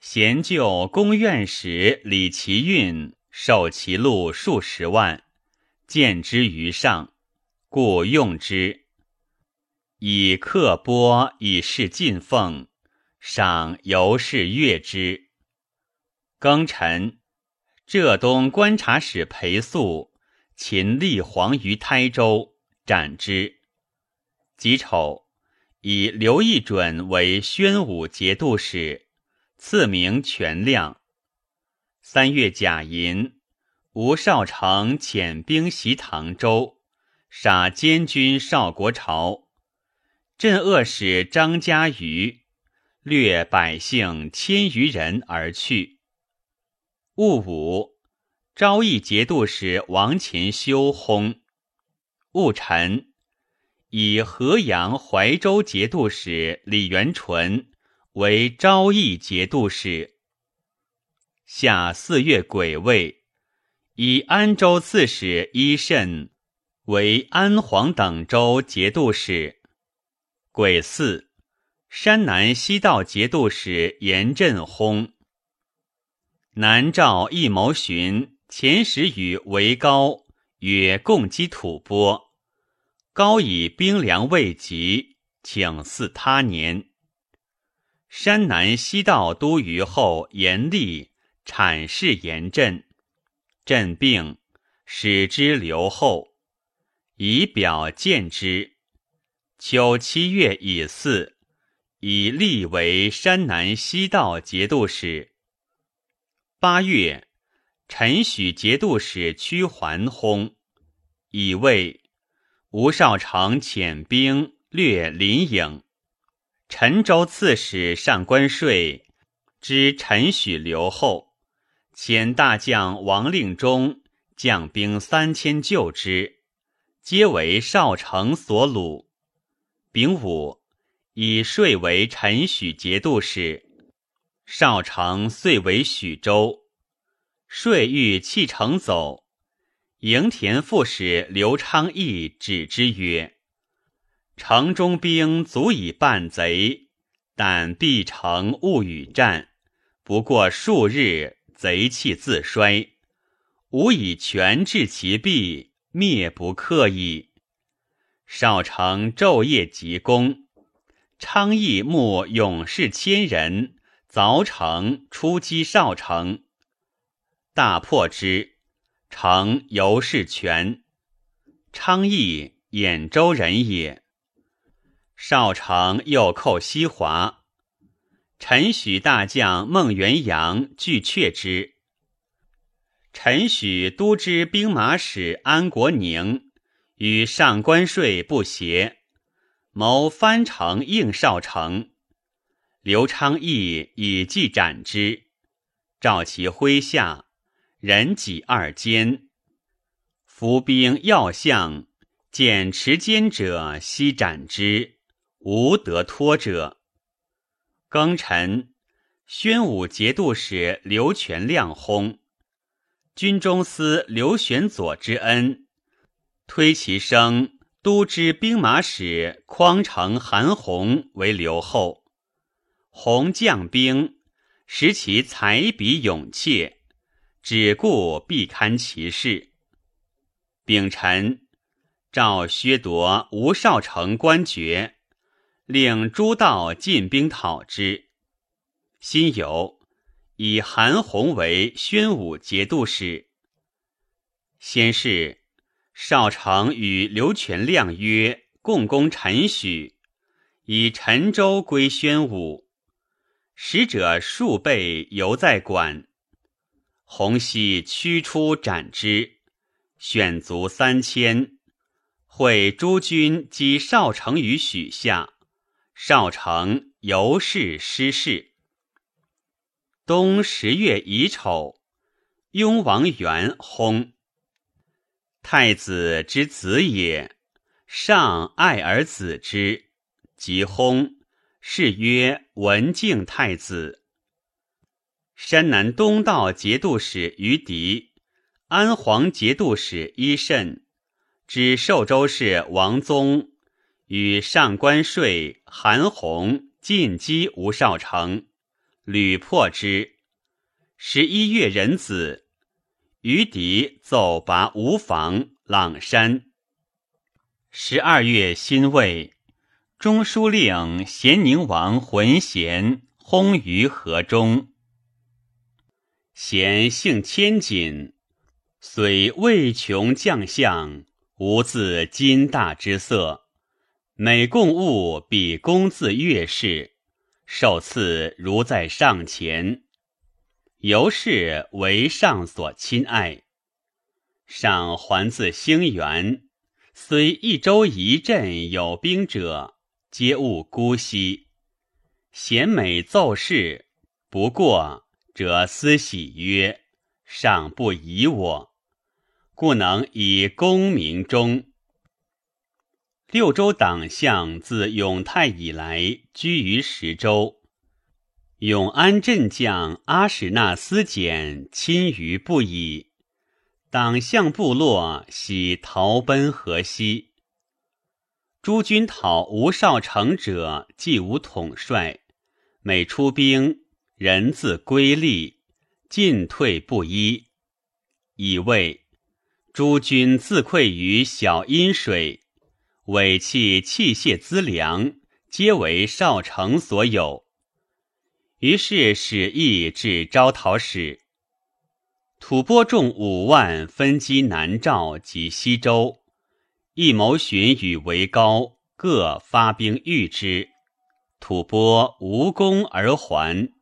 贤就宫院使李其运受其禄数十万，见之于上，故用之。以刻钵以示进奉，赏尤是悦之。庚辰。浙东观察使裴素秦立皇于台州，斩之。己丑，以刘义准为宣武节度使，赐名全亮。三月甲寅，吴少成遣兵袭唐州，杀监军邵国朝，镇恶使张家瑜，掠百姓千余人而去。戊午，昭义节度使王勤修薨。戊辰，以河阳、怀州节度使李元淳为昭义节度使。夏四月癸未，以安州刺史伊慎为安黄等州节度使。癸巳，山南西道节度使严振薨。南诏一谋寻遣使与为高，曰共击吐蕃。高以兵粮未及，请祀他年。山南西道都虞后严厉阐释严阵，镇病，使之留后，以表见之。秋七月乙巳，以立为山南西道节度使。八月，陈许节度使屈桓薨，以为吴少成遣兵掠临颍。陈州刺史上官税知陈许留后，遣大将王令忠将兵三千救之，皆为少成所虏。丙午，以税为陈许节度使。少成遂为许州，税欲弃城走，营田副使刘昌义止之曰：“城中兵足以办贼，但必城勿与战。不过数日，贼气自衰，吾以权治其弊，灭不克矣。”少成昼夜急攻，昌义募勇士千人。凿城出击少城，大破之。城犹是全。昌邑兖州人也。少城又寇西华，陈许大将孟元阳拒却之。陈许都知兵马使安国宁与上官税不协，谋翻城应少城。刘昌义以计斩之，召其麾下人己二监，伏兵要相见持坚者，悉斩之，无得脱者。庚辰，宣武节度使刘全亮薨。军中司刘玄佐之恩，推其生都知兵马使匡城韩弘为留后。弘将兵，识其才比勇怯，只顾必堪其事。丙辰，诏削夺吴少成官爵，令诸道进兵讨之。辛酉。以韩弘为宣武节度使。先是，少成与刘全亮约共攻陈许，以陈州归宣武。使者数倍犹在馆。洪熙驱出斩之，选卒三千，会诸军击少成于许下。少成尤氏失势。冬十月乙丑，雍王元薨。太子之子也，上爱而子之，即薨，谥曰文敬太子。山南东道节度使于狄，安黄节度使伊慎，知寿州市王宗，与上官税、韩弘进击吴少成。屡破之。十一月壬子，于狄奏拔吴房、朗山。十二月辛未，中书令咸宁王浑咸薨于河中。咸性谦谨，虽未穷将相，无自金大之色。每贡物，比公自月事。受赐如在上前，由是为上所亲爱。上还自兴元，虽一州一镇有兵者，皆勿姑息。贤美奏事，不过者思喜曰：“上不疑我，故能以功名终。”六州党项自永泰以来居于十州。永安镇将阿史那思简亲于不已。党项部落喜逃奔河西。诸军讨吴少成者，既无统帅，每出兵，人自归立，进退不一。以为诸军自溃于小阴水。尾器器械资粮，皆为少成所有。于是使役至招讨使，吐蕃众五万，分击南诏及西周。一谋寻与为高，各发兵御之。吐蕃无功而还。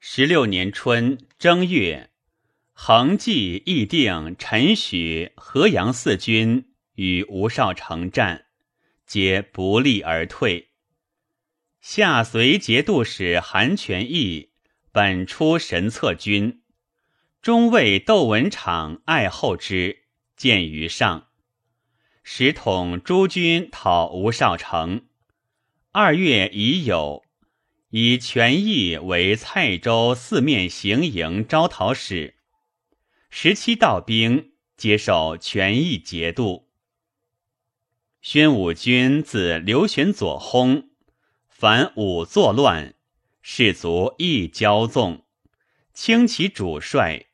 十六年春正月，恒济议定陈许、河阳四军。与吴少成战，皆不利而退。下随节度使韩全义本出神策军，中尉窦文场爱后之，见于上，使统诸军讨吴少成。二月已有，以权义为蔡州四面行营招讨使。十七道兵接受权义节度。宣武军自刘玄佐薨，凡武作乱，士卒亦骄纵，轻其主帅。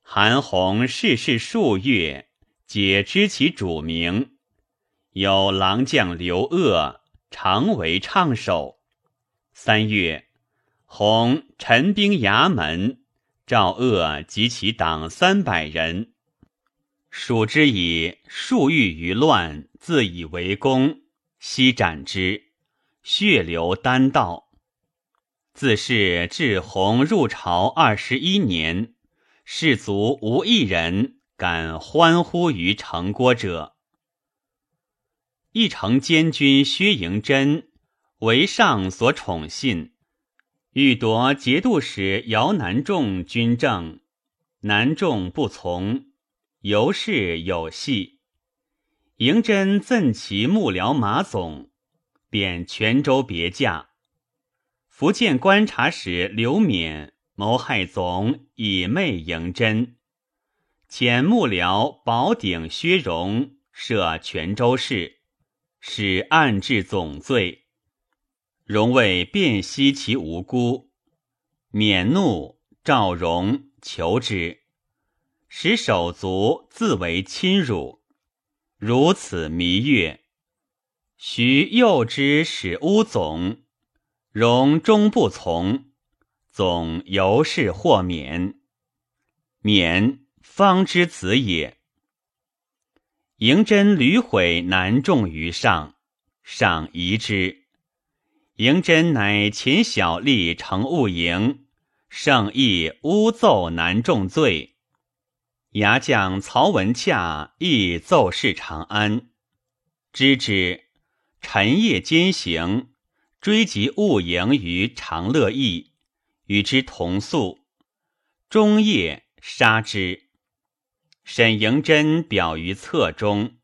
韩弘逝世数月，解知其主名。有郎将刘鄂，常为唱首。三月，弘陈兵衙门，赵鄂及其党三百人。蜀之以数欲于乱，自以为功，悉斩之，血流丹道。自是至弘入朝二十一年，士卒无一人敢欢呼于城郭者。义城监军薛迎真为上所宠信，欲夺节度使姚南仲军政，南仲不从。由是有戏，嬴真赠其幕僚马总，贬泉州别驾。福建观察使刘勉谋害总以媚迎真，遣幕僚宝鼎薛荣设泉州事，使暗治总罪。荣为辨析其无辜，免怒，召荣求之，使手足自为侵辱，如此弥月。徐诱之使乌总，荣终不从。总由是获免，免方之子也。迎真屡毁难众于上，上疑之。迎真乃秦小吏成务营，圣意诬奏难众罪。牙将曹文洽亦奏事长安，知之，晨夜兼行，追及务营于长乐驿。与之同宿，终夜杀之。沈迎真表于册中，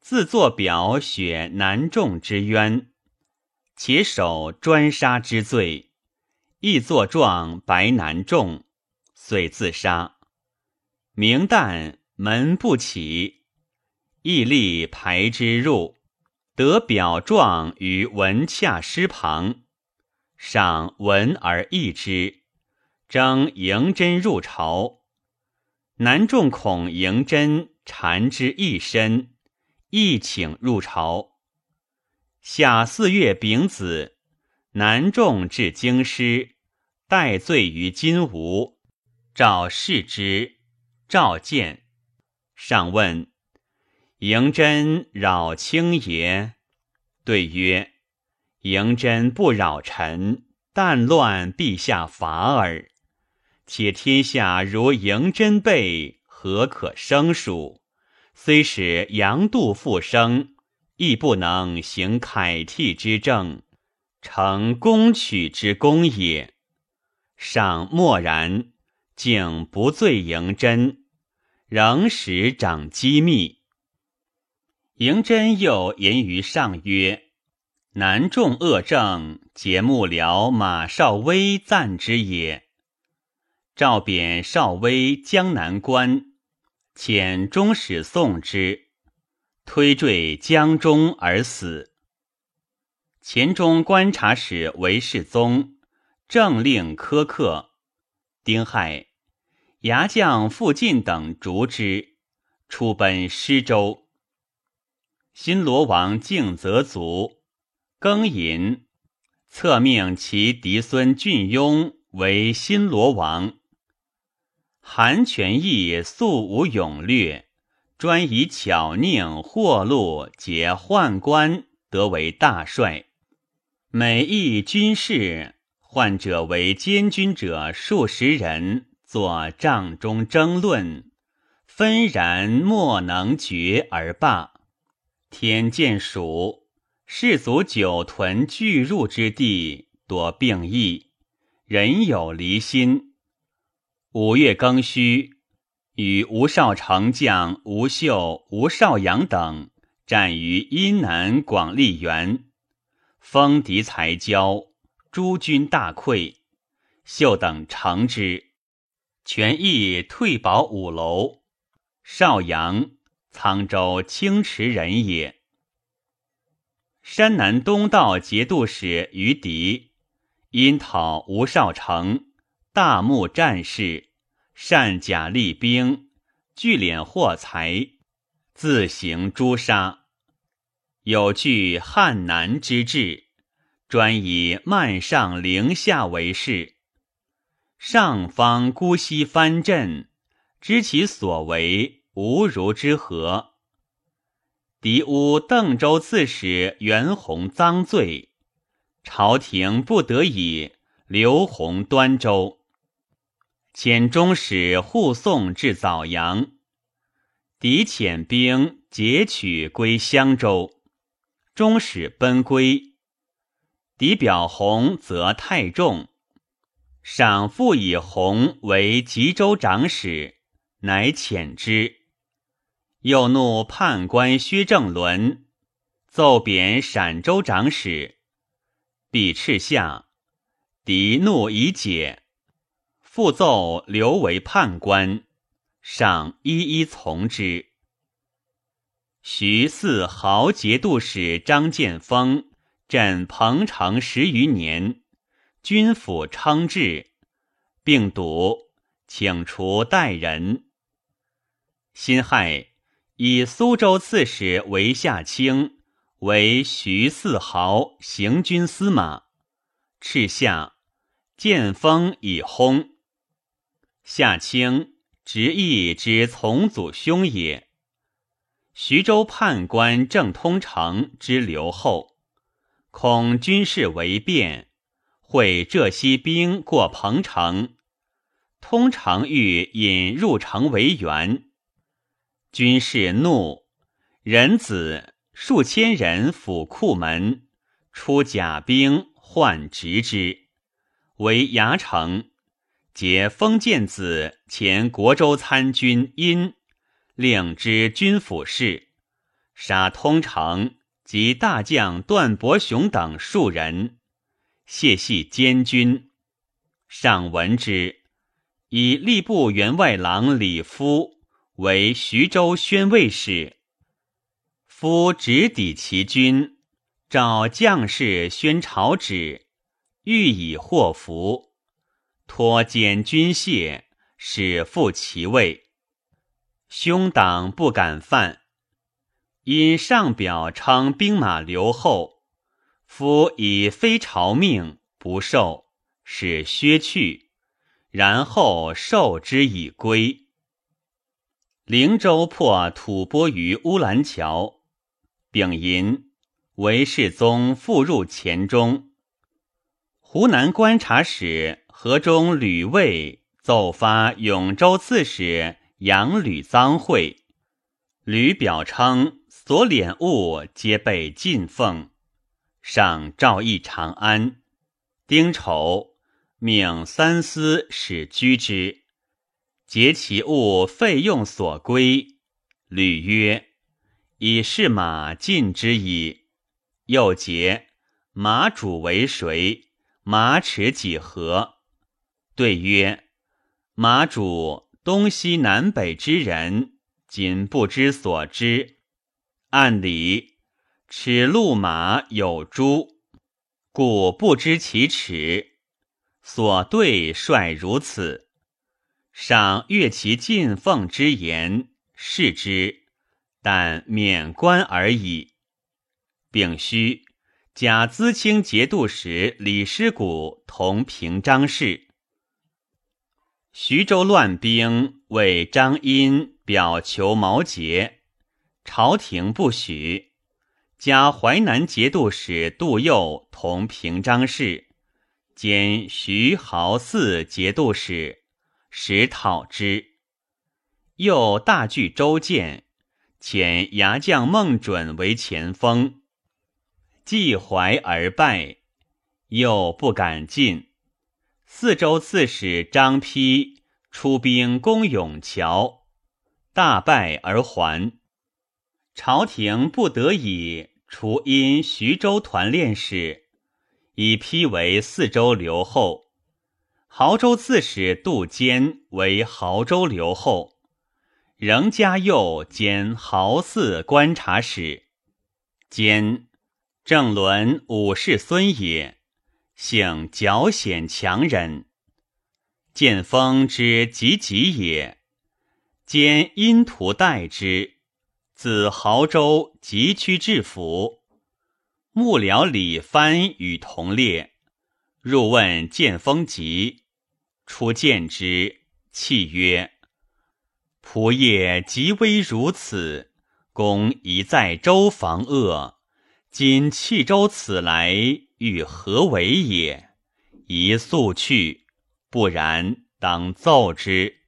自作表雪难众之冤，且守专杀之罪，亦作状白难众，遂自杀。明旦门不起，亦立排之入，得表状于文洽师旁。上闻而异之，征迎真入朝。南仲恐迎真缠之一身，亦请入朝。夏四月丙子，南仲至京师，待罪于金吾。召视之，召见。上问：迎真扰卿也？对曰。迎真不扰臣，但乱陛下法耳。且天下如迎真辈，何可生数？虽使杨度复生，亦不能行凯替之政，成攻取之功也。上默然，竟不醉迎真，仍使掌机密。迎真又言于上曰。南众恶政，节幕僚马少威赞之也。诏贬少威江南关，遣中使送之，推坠江中而死。前中观察使韦世宗政令苛刻，丁亥，牙将傅进等逐之，出奔施州。新罗王敬则卒。庚寅，册命其嫡孙俊雍为新罗王。韩权义素无勇略，专以巧佞惑禄解宦官，得为大帅。每议军事，患者为监军者数十人，作帐中争论，纷然莫能决而罢。天见蜀。士卒久屯聚入之地，多病疫，人有离心。五月庚戌，与吴少丞将吴秀、吴少阳等战于阴南广利园，封敌才交，诸军大溃。秀等乘之，全义退保五楼。邵阳，沧州青池人也。山南东道节度使于狄，因讨吴少成，大募战士，善甲利兵，聚敛货财，自行诛杀。有据汉南之志，专以慢上陵下为事。上方姑息藩镇，知其所为，无如之何。敌乌邓州刺史袁弘赃罪，朝廷不得已留弘端州，遣中使护送至枣阳。敌遣兵劫取归襄州，中使奔归。敌表红则太重，赏复以红为吉州长史，乃遣之。又怒判官薛正伦，奏贬陕州长史。比斥下，敌怒已解，复奏刘为判官，赏一一从之。徐四豪节度使张建峰镇彭城十余年，军府称制，并笃，请除代人。辛亥，以苏州刺史为夏卿为徐四豪行军司马，敕下建峰以薨。夏卿直意之从祖兄也。徐州判官郑通成之留后，恐军事为变，会浙西兵过彭城，通常欲引入城为援。军士怒，人子数千人府库门，出甲兵换执之，为牙城。结封建子前国州参军殷。令知军府事，杀通城及大将段伯雄等数人，谢系监军。上闻之，以吏部员外郎李夫为徐州宣慰使。夫直抵其军，召将士宣朝旨，欲以祸福，托监军械，使复其位。兄党不敢犯，因上表称兵马留后，夫以非朝命不受，使削去，然后受之以归。灵州破吐蕃于乌兰桥，丙寅，韦世宗复入黔中。湖南观察使河中吕卫奏发永州刺史。杨吕赃会，吕表称所敛物皆被禁奉，上诏议长安。丁丑，命三司使居之，结其物费用所归。吕曰：“以是马尽之矣。”又结马主为谁？马齿几何？对曰：“马主。”东西南北之人，仅不知所知。按理，齿鹿马有诸，故不知其齿。所对率如此，赏阅其进奉之言，视之，但免官而已。丙戌，假资清节度使李师古同平章事。徐州乱兵，为张殷表求毛节，朝廷不许。加淮南节度使杜佑同平章事，兼徐豪四节度使，使讨之。又大据周建，遣牙将孟准为前锋，既怀而败，又不敢进。四州刺史张丕出兵攻永桥，大败而还。朝廷不得已，除因徐州团练使，以批为四州留后。亳州刺史杜坚为亳州留后，仍加右兼亳四观察使。兼正伦五世孙也。姓矫显强人，见风之急急也。兼因图待之，自濠州急趋至府，幕僚李藩与同列，入问见风吉，初见之，泣曰：“仆业极危如此，公宜在州防恶，今弃州此来。”欲何为也？宜速去，不然当奏之。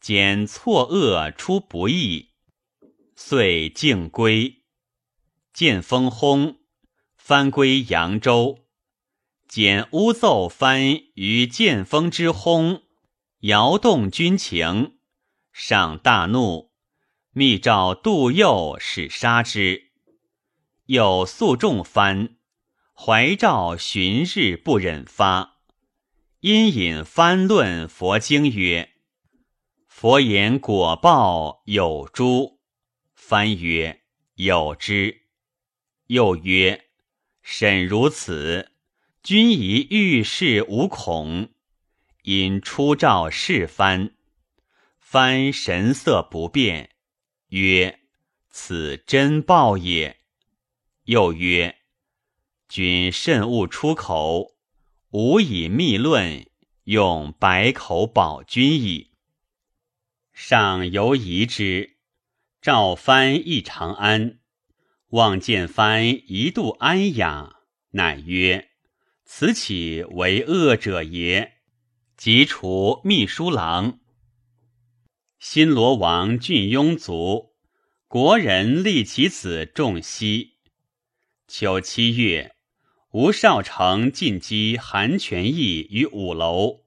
兼错愕出不意，遂径归。见风轰，翻归扬州。简诬奏藩于见风之轰，摇动军情，上大怒，密诏杜佑使杀之。又诉众藩。怀诏旬日不忍发，因引翻论佛经曰：“佛言果报有诸？”翻曰：“有之。”又曰：“审如此，君宜遇事无恐。”因出照事翻，翻神色不变，曰：“此真报也。”又曰：“君慎勿出口。”吾以密论，用百口保君矣。上犹疑之，赵藩亦长安，望见藩一度安雅，乃曰：“此岂为恶者也？”即除秘书郎。新罗王郡庸卒，国人立其子仲熙。秋七月。吴少成进击韩全义于五楼，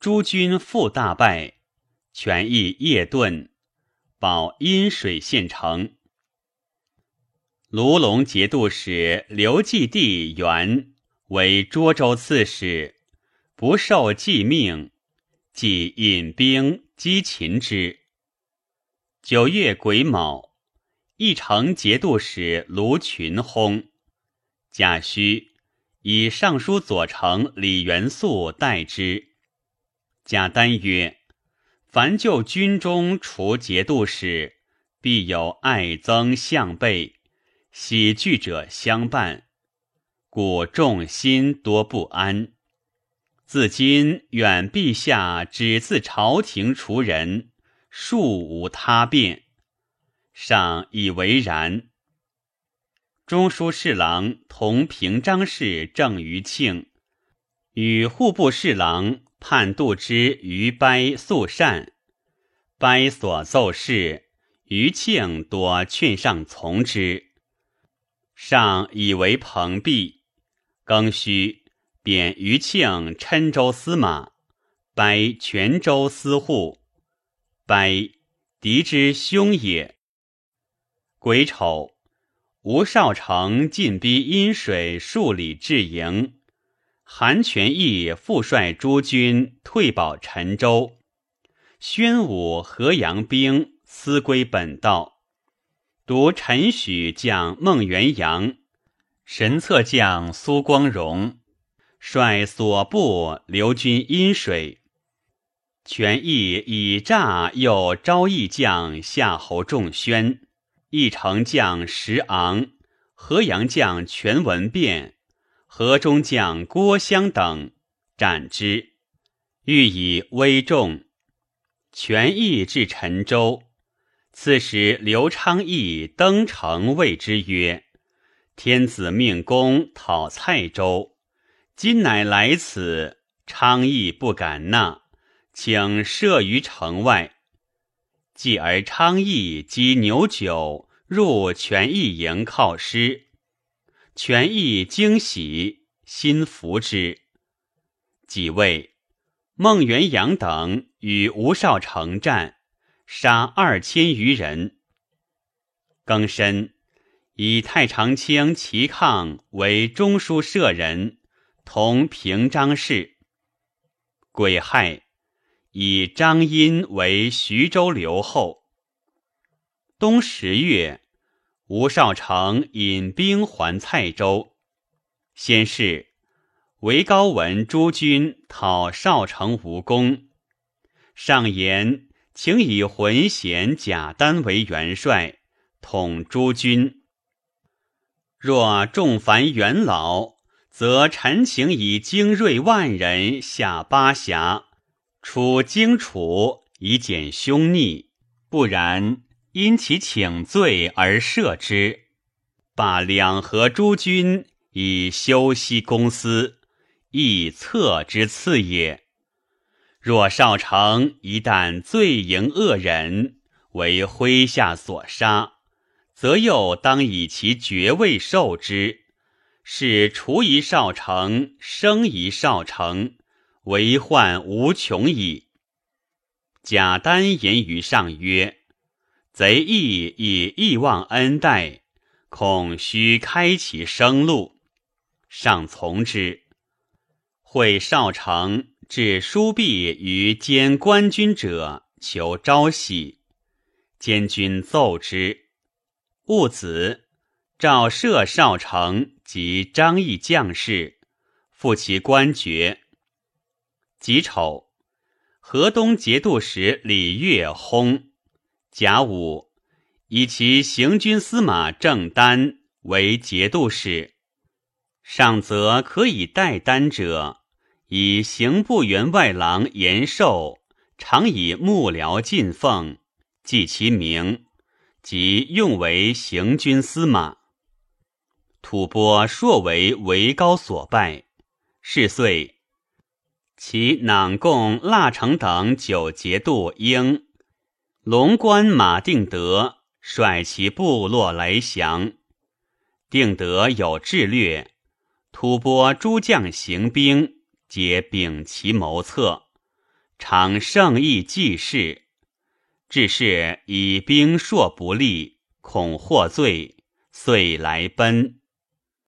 诸军复大败，全义夜遁，保阴水县城。卢龙节度使刘继帝元为涿州刺史，不受继命，即引兵击秦之。九月癸卯，义城节度使卢群薨，贾诩。以尚书左丞李元素代之。贾丹曰：“凡就军中除节度使，必有爱憎相背，喜惧者相伴，故众心多不安。自今远陛下只自朝廷除人，庶无他变，尚以为然。”中书侍郎同平章事郑余庆，与户部侍郎判度之于掰素善，掰所奏事，余庆多劝上从之。上以为朋毕，庚戌，贬余庆郴州司马，掰泉州司户。掰敌之兄也。癸丑。吴少成进逼阴水数里至营，韩全义复率诸军退保陈州。宣武、河阳兵思归本道，独陈许将孟元阳、神策将苏光荣率所部留军阴水。全义以诈诱昭义将夏侯仲宣。义城将石昂、河阳将全文变、河中将郭襄等斩之，欲以威众。权义至陈州，此时刘昌义登城谓之曰：“天子命公讨蔡州，今乃来此，昌义不敢纳，请设于城外。”继而昌邑积牛酒入权义营犒师，权义惊喜，心服之。几位孟元阳等与吴少成战，杀二千余人。庚申，以太常卿齐抗为中书舍人，同平章事。癸亥。以张殷为徐州留后。冬十月，吴少成引兵还蔡州。先是，韦高闻诸军讨少成无功，上言请以浑贤贾丹为元帅，统诸军。若众凡元老，则臣请以精锐万人下巴峡。出荆楚以减凶逆，不然因其请罪而赦之，罢两河诸军以修息公司，亦策之次也。若少成一旦罪营恶人，为麾下所杀，则又当以其爵位受之，是除一少成，生一少成。为患无穷矣。贾丹言于上曰：“贼亦以义忘恩待，恐须开其生路。”上从之。会少成至书毕于监官军者，求朝夕。监军奏之，戊子，召射少丞及张毅将士，复其官爵。己丑，河东节度使李岳薨。甲午，以其行军司马郑丹为节度使。上则可以代丹者。以刑部员外郎延寿，常以幕僚进奉，记其名，即用为行军司马。吐蕃朔为韦高所败，是岁，其囊贡腊城等九节度应龙关马定德率其部落来降。定德有智略，吐蕃诸将行兵。皆秉其谋策，常胜意济事。至是以兵硕不利，恐获罪，遂来奔。